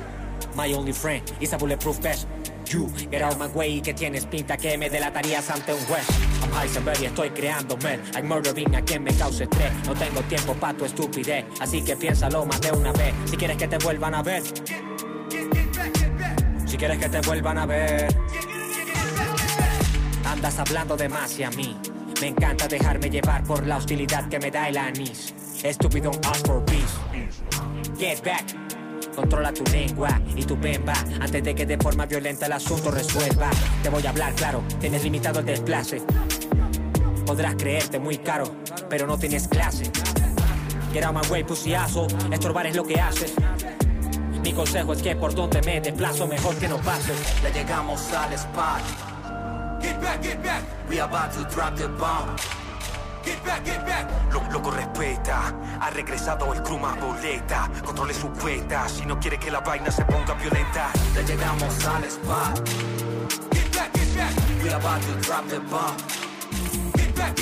My only friend is a bulletproof vest. You, get out my way, que tienes pinta que me delatarías ante un juez. I'm Heisenberg y estoy creando men. I'm murdering a quien me cause estrés. No tengo tiempo pa' tu estupidez, así que piénsalo más de una vez. Si quieres que te vuelvan a ver. Si quieres que te vuelvan a ver. Andas hablando de y a mí Me encanta dejarme llevar por la hostilidad que me da el anís Estúpido, ask for peace Get back Controla tu lengua y tu bemba. Antes de que de forma violenta el asunto resuelva. Te voy a hablar claro, tienes limitado el desplace. Podrás creerte muy caro, pero no tienes clase. Get out my way, Estorbar es lo que haces. Mi consejo es que por donde me desplazo Mejor que no pases Ya llegamos al spot. Get back, get back. We about to drop the bomb Get back, get. Lo, respeta, ha regresado el crew más boleta. Controle su beta, si no quiere que la vaina se ponga violenta. Ya llegamos al spot Get back, get back. We about to drop the bomb Get back.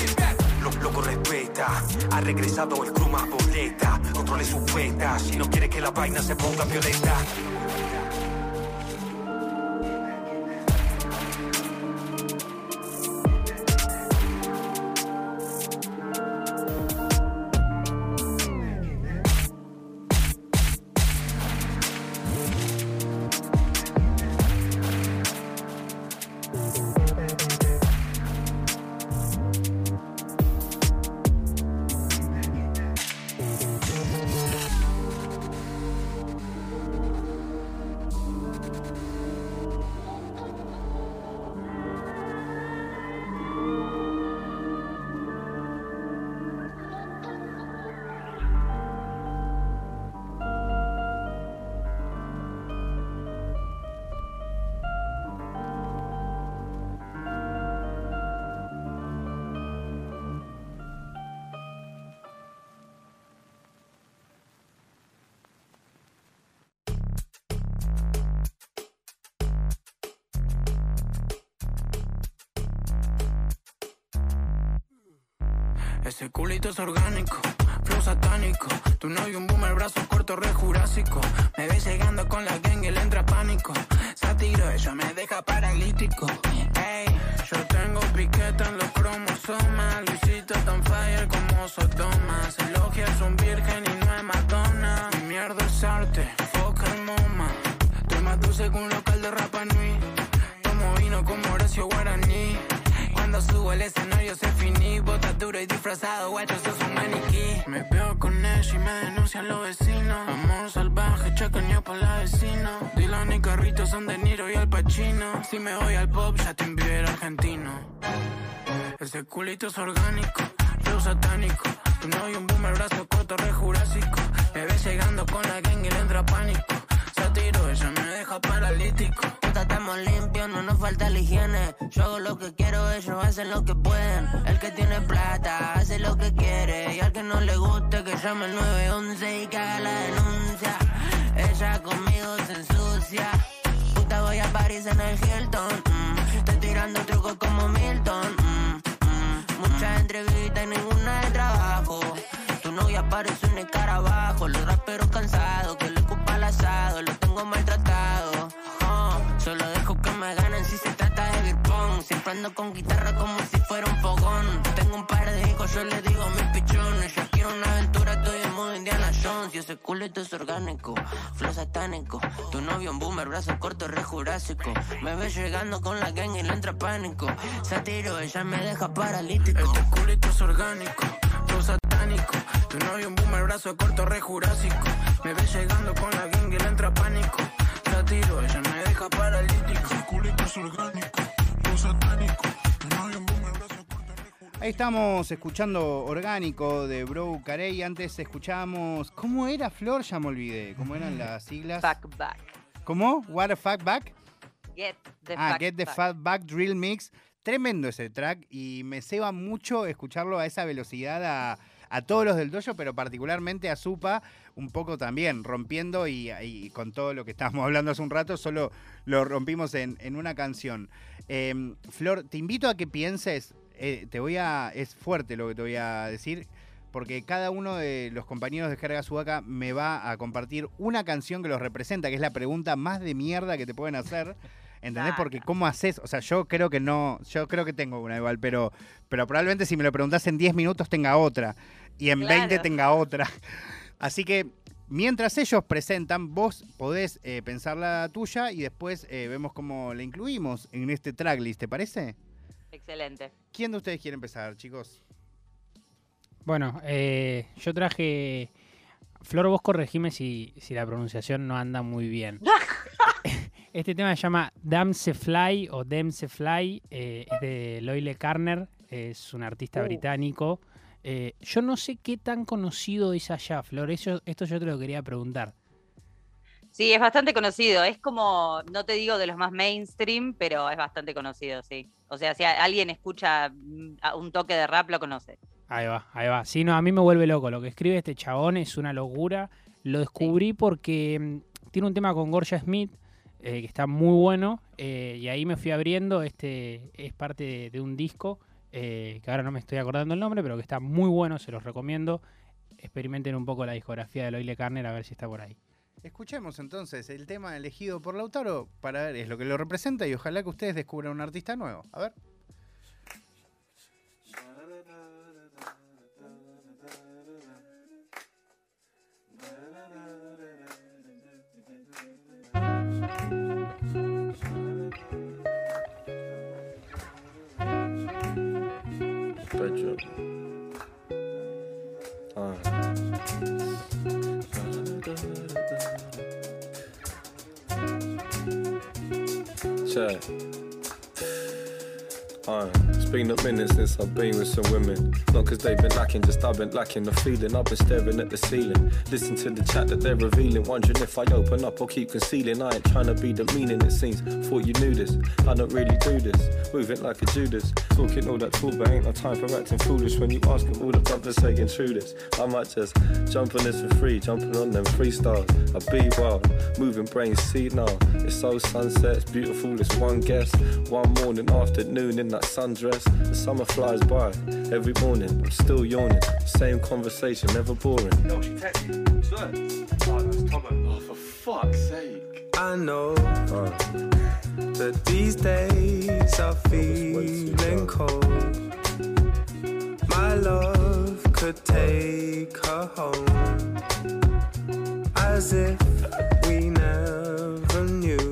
Lo, respeta, ha regresado el crew más boleta. Controle su beta, si no quiere que la vaina se ponga violenta. Ese culito es orgánico, flow satánico. Tu novio un boomer, brazo corto, re jurásico. Me ves llegando con la gang él entra pánico. Satiro, ella me deja paralítico. Ey, yo tengo piqueta en los cromosomas. Luisito tan fire como Sodoma. Se elogia, es un virgen y no es Madonna. Mi mierda es arte, foca el MoMA. Estoy más dulce que un local de Rapa Nui. Tomo vino como Horacio Guaraní. Cuando subo al escenario se finí, bota duro y disfrazado, guacho, sos un maniquí. Me veo con ella y me denuncian los vecinos. Amor salvaje, chacaño para la vecina. Dylan y Carrito son de Niro y Al Pacino. Si me voy al pop, ya te envío el argentino. Ese culito es orgánico, flow satánico. Tu novio un boomer, brazo corto, re jurásico. Me ves llegando con la gang y le entra pánico. Satiro, ella me deja paralítico. Puta, estamos limpios, no nos falta la higiene. Yo hago lo que quiero, ellos hacen lo que pueden. El que tiene plata hace lo que quiere. Y al que no le guste, que llame el 911 y que haga la denuncia. Ella conmigo se ensucia. Puta, voy a París en el Hilton. mm. Estoy tirando trucos como Milton. mm, mm. Muchas entrevistas y ninguna de trabajo. Tu novia parece un escarabajo. Los raperos cansados que le ocupa el asado. Los tengo maltratados. Con guitarra como si fuera un fogón. Tengo un par de hijos, yo le digo mis pichones. Yo quiero una aventura, estoy en modo Indiana Jones. Y ese culito es orgánico, flow satánico. Tu novio un boomer, brazo corto, re jurásico. Me ves llegando con la gang y le entra pánico. Satiro, ella me deja paralítico. Este culito es orgánico, flow satánico. Tu novio un boomer, brazo corto, re jurásico. Me ves llegando con la gang y le entra pánico. Satiro, ella me deja paralítico. Este culito es orgánico, Ahí estamos escuchando Orgánico de Bro Carey. Antes escuchábamos. ¿Cómo era Flor? Ya me olvidé. ¿Cómo eran las siglas? Back, back. ¿Cómo? ¿What the fuck back? Get the Ah, fuck Get the back. Fat Back Drill Mix. Tremendo ese track y me ceba mucho escucharlo a esa velocidad a, a todos los del dojo, pero particularmente a Supa, un poco también rompiendo y, y con todo lo que estábamos *laughs* hablando hace un rato, solo lo rompimos en, en una canción. Eh, Flor, te invito a que pienses, eh, te voy a, es fuerte lo que te voy a decir, porque cada uno de los compañeros de Jerga Sudaca me va a compartir una canción que los representa, que es la pregunta más de mierda que te pueden hacer. *laughs* ¿Entendés? Porque ¿cómo haces? O sea, yo creo que no, yo creo que tengo una igual, pero, pero probablemente si me lo preguntás en 10 minutos tenga otra y en Claro. 20 tenga otra. *laughs* Así que mientras ellos presentan, vos podés eh, pensar la tuya y después eh, vemos cómo la incluimos en este tracklist, ¿te parece? Excelente. ¿Quién de ustedes quiere empezar, chicos? Bueno, eh, yo traje. Flor, vos corregime si, si la pronunciación no anda muy bien. *laughs* Este tema se llama Damse Fly o Demse Fly, eh, es de Loyle Carner, es un artista Uh. británico. Eh, yo no sé qué tan conocido es allá, Flor, eso, esto yo te lo quería preguntar. Sí, es bastante conocido. Es como, no te digo de los más mainstream, pero es bastante conocido, sí. O sea, si alguien escucha mm, un toque de rap, lo conoce. Ahí va, ahí va. Sí, no, a mí me vuelve loco. Lo que escribe este chabón es una locura. Lo descubrí porque mm, tiene un tema con Gorgia Smith eh, que está muy bueno. eh, y ahí me fui abriendo. Este es parte de, de un disco eh, que ahora no me estoy acordando el nombre, pero que está muy bueno. Se los recomiendo. Experimenten un poco la discografía de Loyle Carner a ver si está por ahí. Escuchemos entonces el tema elegido por Lautaro para ver es lo que lo representa y ojalá que ustedes descubran un artista nuevo. A ver. Aye. Been a minute since I've been with some women. Not cause they've been lacking, just I've been lacking the feeling. I've been staring at the ceiling. Listen to the chat that they're revealing. Wondering if I open up or keep concealing. I ain't trying to be the meaning, it seems. Thought you knew this. I don't really do this. Moving like a Judas. Talking all that talk, but ain't no time for acting foolish. When you ask all the brothers saying this. I might just jump on this for free. Jumping on them freestyles. I be wild. Moving brains, see now. It's so sunset, it's beautiful. It's one guess. One morning, afternoon in that sundress. The summer flies by. Every morning, I'm still yawning. Same conversation, never boring. No, she texted. Swear. Oh, that's Tomo. Oh, for fuck's sake. I know that these days are feeling cold. My love could take her home as if we never knew.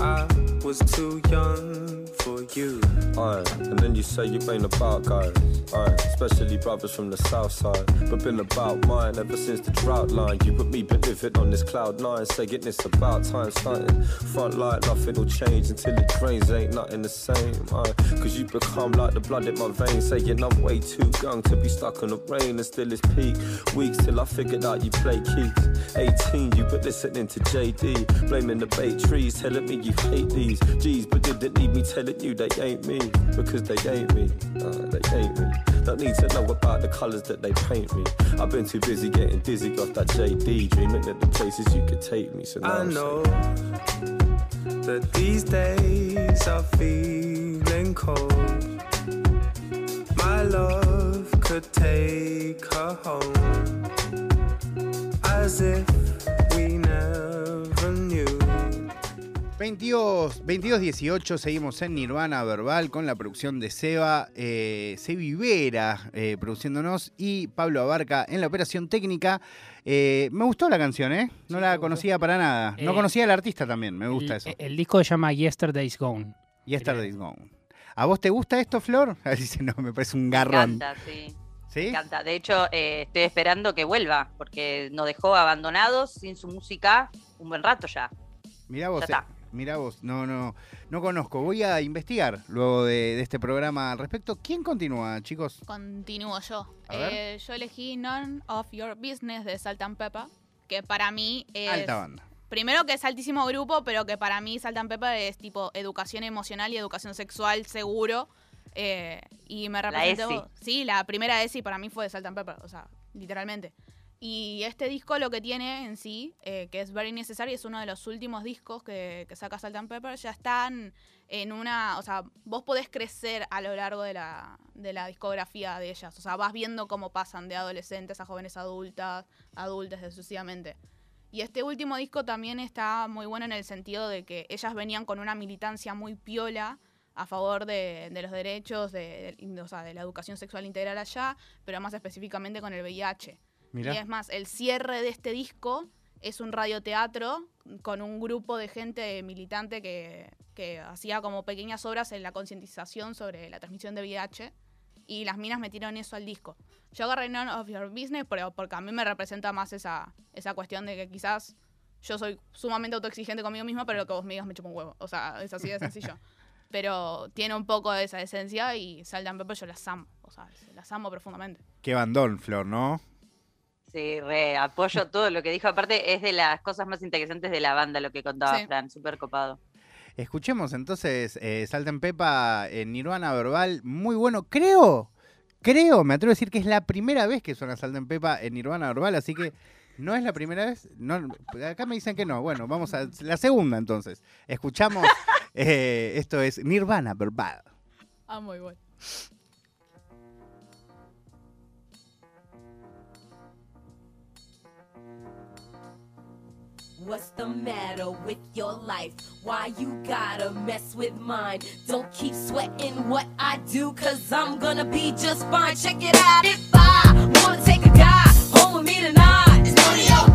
I was too young for you. Aye, and then you say you ain't about guys. Aye, especially brothers from the south side. But been about mine ever since the drought line. You put me living on this cloud nine, saying it's about time starting. Front line, nothing will change until it drains, ain't nothing the same. Aye, cause you become like the blood in my veins, saying I'm way too young to be stuck in the rain and still it's peak. Weeks till I figured out you play keys. 18, you been listening to JD, blaming the bait trees, telling me you hate these G's, but didn't need me telling you they ain't me because they ain't me. Uh, they ain't me. Don't need to know about the colours that they paint me. I've been too busy getting dizzy off that JD, dreaming of the places you could take me. So now I I'm know that these days are feeling cold. My love could take her home as if 22, 22-18, seguimos en Nirvana Verbal con la producción de Seba, eh, Sebi Vera eh, produciéndonos y Pablo Abarca en la operación técnica. Eh, me gustó la canción, ¿eh? No la conocía para nada. No Eh, conocía al artista también, me gusta el, eso. El disco se llama Yesterday's Gone. Yesterday's Gone. ¿A vos te gusta esto, Flor? *laughs* Dice, no, me parece un Me garrón. encanta, sí. ¿Sí? Me encanta. De hecho, eh, estoy esperando que vuelva, porque nos dejó abandonados sin su música un buen rato ya. Mirá vos, Ya mirá vos, no, no, no conozco. Voy a investigar luego de, de este programa al respecto. ¿Quién continúa, chicos? Continúo yo. A ver. Eh, yo elegí None of Your Business de Salt and Pepper, que para mí es... Alta banda. Primero que es altísimo grupo, pero que para mí Salt and Pepper es tipo educación emocional y educación sexual seguro. eh, y me representó... ESI. Sí, la primera ESI para mí fue de Salt and Pepper, o sea, literalmente. Y este disco lo que tiene en sí, eh, que es Very Necessary, es uno de los últimos discos que, saca Salt and Pepper. Ya están en una. O sea, vos podés crecer a lo largo de la, de la discografía de ellas. O sea, vas viendo cómo pasan de adolescentes a jóvenes adultas, adultas, sucesivamente. Y este último disco también está muy bueno en el sentido de que ellas venían con una militancia muy piola a favor de, de los derechos, de, de- o sea, de la educación sexual integral allá, pero más específicamente con el VIH. Mirá. Y es más, el cierre de este disco es un radioteatro con un grupo de gente militante que, que hacía como pequeñas obras en la concientización sobre la transmisión de VIH. Y las minas metieron eso al disco. Yo agarré None of Your Business pero porque a mí me representa más esa, esa cuestión de que quizás yo soy sumamente autoexigente conmigo misma, pero lo que vos me digas me chupa un huevo. O sea, es así de sencillo. *laughs* pero tiene un poco de esa esencia y Salt and Pepper yo las amo. O sea, las amo profundamente. Qué bandón, Flor, ¿no? Sí, re, apoyo todo lo que dijo. Aparte, es de las cosas más interesantes de la banda lo que contaba Sí. Fran, súper copado. Escuchemos entonces eh, Salta en Pepa en Nirvana Verbal. Muy bueno. Creo, creo, me atrevo a decir que es la primera vez que suena Salta en Pepa en Nirvana Verbal, así que no es la primera vez. No, acá me dicen que no. Bueno, vamos a la segunda entonces. Escuchamos. *laughs* eh, esto es Nirvana Verbal. Amo igual. What's the matter with your life? Why you gotta mess with mine? Don't keep sweating what I do, cause I'm gonna be just fine. Check it out. If I wanna take a guy home with me tonight, it's none of your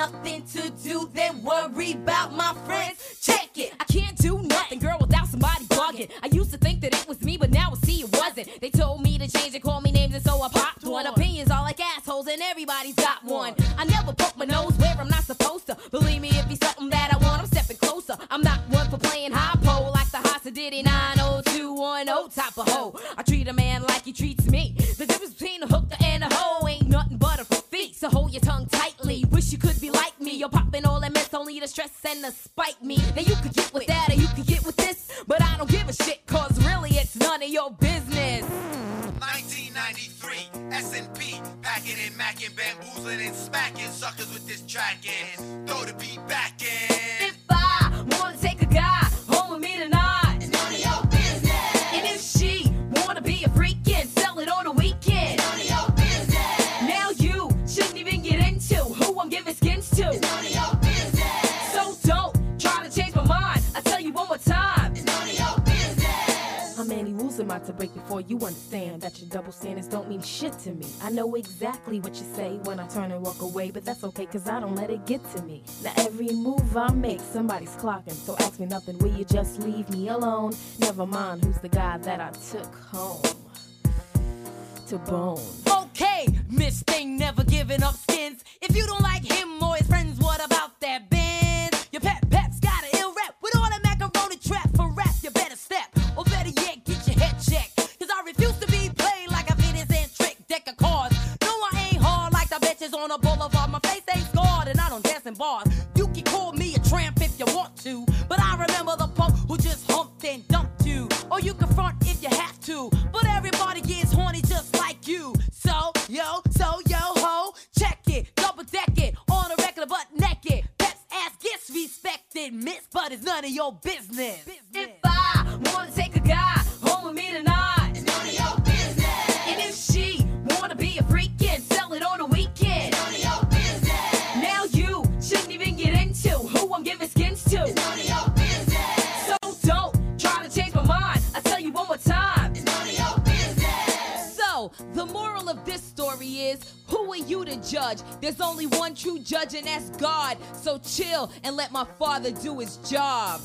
nothing to do? Then worry about my friends. Check it. I can't do nothing, girl, without somebody bugging. I used to think that it was me, but now I see it wasn't. They told me to change and call me names, and so I popped one. Opinions all like assholes, and everybody's got one. I never poke my nose where I'm not supposed to. Believe me, if it's something that I want, I'm stepping closer. I'm not one for playing high pole like the Hasa Diddy 90210 type of hoe. I treat a man like he treats me. The difference between a hooker and a hoe ain't nothing but a feet. So hold your tongue only the stress and the spite me. Now you could get with that or you could get with this, but I don't give a shit, cause really it's none of your business. 1993, S&P, packing and macking, bamboozling and smacking suckers with this track in. Throw the beat back in. Before you understand that your double standards don't mean shit to me? I know exactly what you say when I turn and walk away, but that's okay cause I don't let it get to me. Now every move I make, somebody's clocking, so ask me nothing, will you just leave me alone? Never mind who's the guy that I took home to bone. Okay, Miss Thing never giving up skins. If you don't like him or You can call me a tramp if you want to, but I remember the punk who just humped and dumped you. Or you can front if you have to, but everybody gets horny just like you. So, yo, so, yo, ho, check it, double deck it, on a record butt naked. Pets ass gets respected, miss, but it's none of your business. If I wanna take you to judge? There's only one true judge, and that's God. So chill and let my father do his job.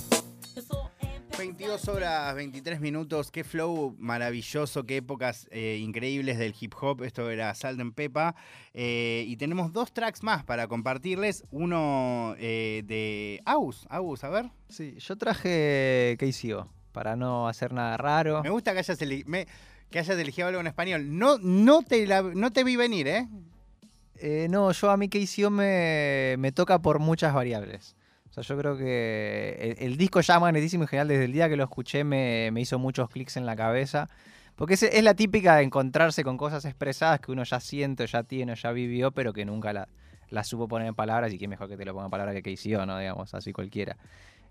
22 horas, 23 minutos, qué flow maravilloso, qué épocas eh, increíbles del hip hop. Esto era Salt and Pepa. Eh, y tenemos dos tracks más para compartirles. Uno eh, de Aus. Aus, a ver. Sí, yo traje KCO para no hacer nada raro. Me gusta que hayas, me- que hayas elegido algo en español. No, no, te, la- no te vi venir, ¿eh? Eh, no, yo a mí KCO me, me toca por muchas variables. O sea, yo creo que el, disco ya magnetísimo en general, desde el día que lo escuché, me, me hizo muchos clics en la cabeza. Porque es, la típica de encontrarse con cosas expresadas que uno ya siente, ya tiene, ya vivió, pero que nunca la, la supo poner en palabras. Y quién mejor que te lo ponga en palabras que KCO, ¿no? Digamos, así cualquiera.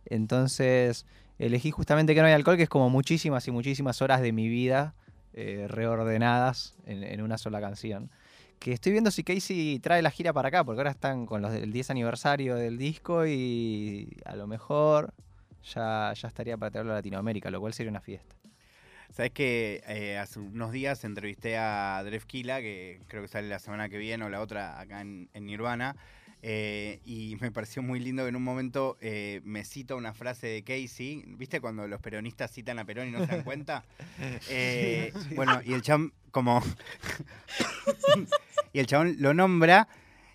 Entonces, elegí justamente que no hay alcohol, que es como muchísimas y muchísimas horas de mi vida eh, reordenadas en, en una sola canción. Que estoy viendo si Casey trae la gira para acá, porque ahora están con los del 10 aniversario del disco y a lo mejor ya, ya estaría para traerlo a Latinoamérica, lo cual sería una fiesta. Sabes que eh, hace unos días entrevisté a Dref Kila, que creo que sale la semana que viene o la otra acá en Nirvana. Eh, y me pareció muy lindo que en un momento eh, me cita una frase de Casey. ¿Viste cuando los peronistas citan a Perón y no se dan cuenta? *laughs* Eh, Sí. Bueno, y el chabón como... *laughs* y el chabón lo nombra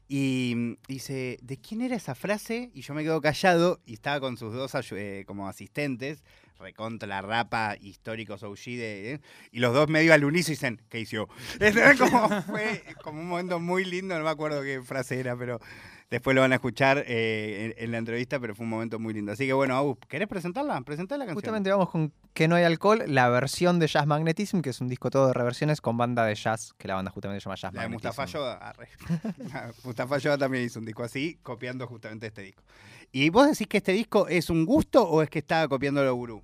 y mm, dice, ¿de quién era esa frase? Y yo me quedo callado y estaba con sus dos eh, como asistentes, recontra la rapa, históricos OG de... eh, y los dos medio al unísono dicen, ¿qué hizo? *laughs* Es como, fue como un momento muy lindo, no me acuerdo qué frase era, pero después lo van a escuchar eh, en, en la entrevista, pero fue un momento muy lindo. Así que bueno, Agus, ¿querés presentarla? Presentar la canción. Justamente vamos con Que no hay alcohol, la versión de Jazz Magnetism, que es un disco todo de reversiones con banda de jazz, que la banda justamente se llama Jazz La de Magnetism. Mustafa Yoda. *laughs* Mustafa Yoda también hizo un disco así, copiando justamente este disco. ¿Y vos decís que este disco es un gusto o es que estaba copiando lo gurú?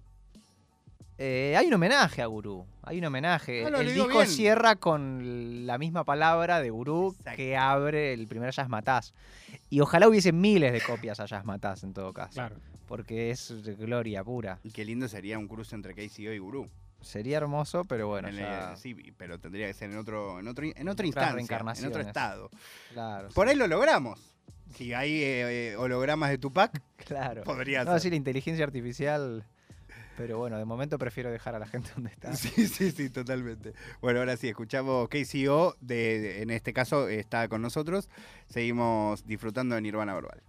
Eh, hay un homenaje a Gurú. Hay un homenaje. Ah, no, el disco bien. cierra con la misma palabra de Gurú que abre el primer Jazz Matás. Y ojalá hubiese miles de copias a Jazz Matás en todo caso. Claro. Porque es gloria pura. Y qué lindo sería un cruce entre KCO y Gurú. Sería hermoso, pero bueno, En, ya- eh, sí, pero tendría que ser en otro, en otro, en otra instancia, en otro estado. Claro. Por ahí lo logramos. Si hay eh, hologramas de Tupac, *laughs* Claro. podría No, ser. sí, la inteligencia artificial. Pero bueno, de momento prefiero dejar a la gente donde está. Sí, sí, sí, totalmente. Bueno, ahora sí, escuchamos KCO, de, en este caso está con nosotros. Seguimos disfrutando de Nirvana Verbal.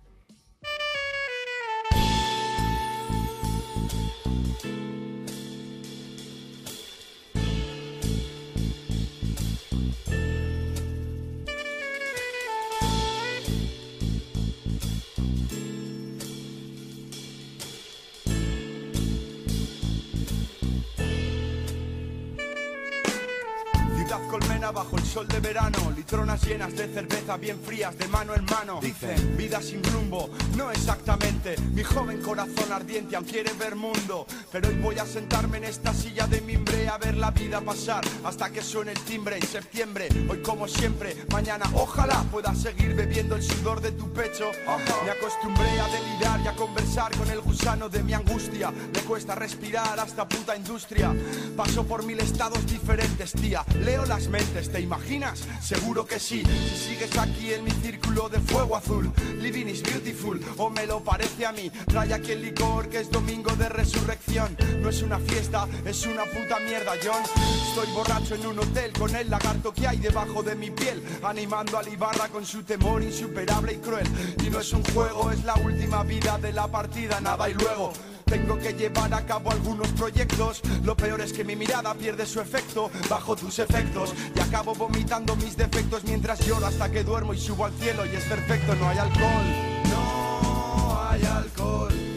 Bajo el sol de verano, litronas llenas de cerveza bien frías de mano en mano. Dicen, vida sin rumbo, no exactamente. Mi joven corazón ardiente aún quiere ver mundo, pero hoy voy a sentarme en esta silla de mimbre a ver la vida pasar hasta que suene el timbre en septiembre. Hoy como siempre, mañana ojalá pueda seguir bebiendo el sudor de tu pecho. Me acostumbré a delirar y a conversar con el gusano de mi angustia. Me cuesta respirar hasta puta industria. Paso por mil estados diferentes, tía. Leo las mentes, ¿te imaginas? Seguro que sí. Si sigues aquí en mi círculo de fuego azul, living is beautiful, o me lo parece a mí. Trae aquí el licor que es domingo de resurrección. No es una fiesta, es una puta mierda, John. Estoy borracho en un hotel con el lagarto que hay debajo de mi piel, animando al Ibarra con su temor insuperable y cruel. Y no es un juego, es la última vida de la partida, nada y luego. Tengo que llevar a cabo algunos proyectos. Lo peor es que mi mirada pierde su efecto bajo tus efectos. Y acabo vomitando mis defectos mientras lloro hasta que duermo y subo al cielo. Y es perfecto, no hay alcohol. No hay alcohol.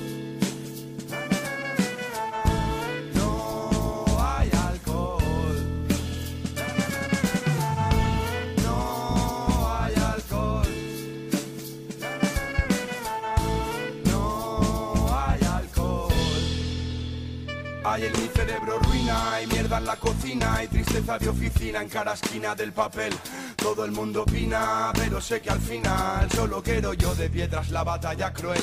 Hay en mi cerebro ruina, hay mierda en la cocina, hay tristeza de oficina en cada esquina del papel. Todo el mundo opina, pero sé que al final solo quiero yo de piedras la batalla cruel.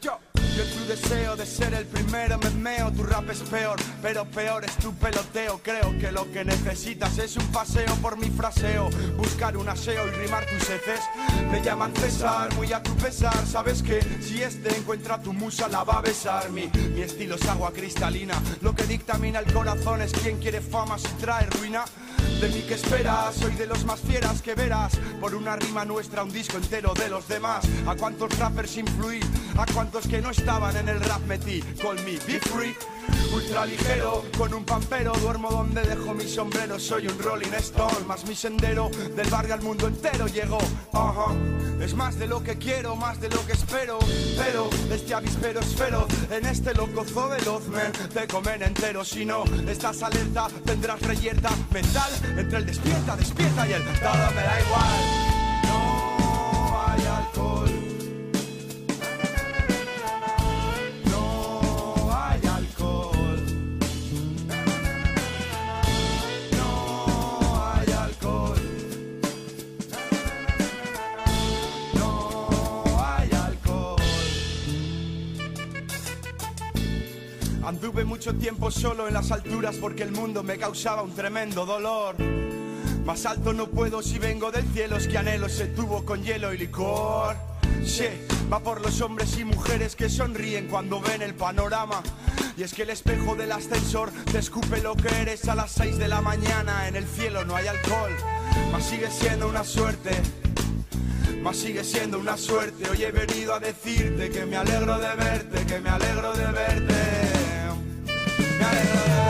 Yo, yo, tu deseo de ser el primero me meo, tu rap es peor, pero peor es tu peloteo. Creo que lo que necesitas es un paseo por mi fraseo, buscar un aseo y rimar tus heces. Me llaman César, muy a tu pesar, sabes que si este encuentra tu musa la va a besar. Mi, mi estilo es agua cristalina, lo que dictamina el corazón es quien quiere fama si trae ruina. De mí que esperas, soy de los más fieras que verás. Por una rima nuestra, un disco entero de los demás. A cuántos rappers influí, a cuántos que no estaban en el rap metí. Call me, be free. Ultra ligero, con un pampero, duermo donde dejo mi sombrero. Soy un Rolling Stone, más mi sendero. Del barrio al mundo entero llegó. Ajá. Es más de lo que quiero, más de lo que espero. Pero este avispero es feroz. En este loco zoo veloz, men, te comen entero. Si no estás alerta, tendrás reyerta mental. Entre el despierta, despierta y el todo me da igual. No hay alcohol. Anduve mucho tiempo solo en las alturas porque el mundo me causaba un tremendo dolor. Más alto no puedo si vengo del cielo, es que anhelo se tuvo con hielo y licor. Sí, va por los hombres y mujeres que sonríen cuando ven el panorama. Y es que el espejo del ascensor te escupe lo que eres a las 6 de la mañana. En el cielo no hay alcohol, mas sigue siendo una suerte. Mas sigue siendo una suerte. Hoy he venido a decirte que me alegro de verte, que me alegro de verte. Me alegro de verte.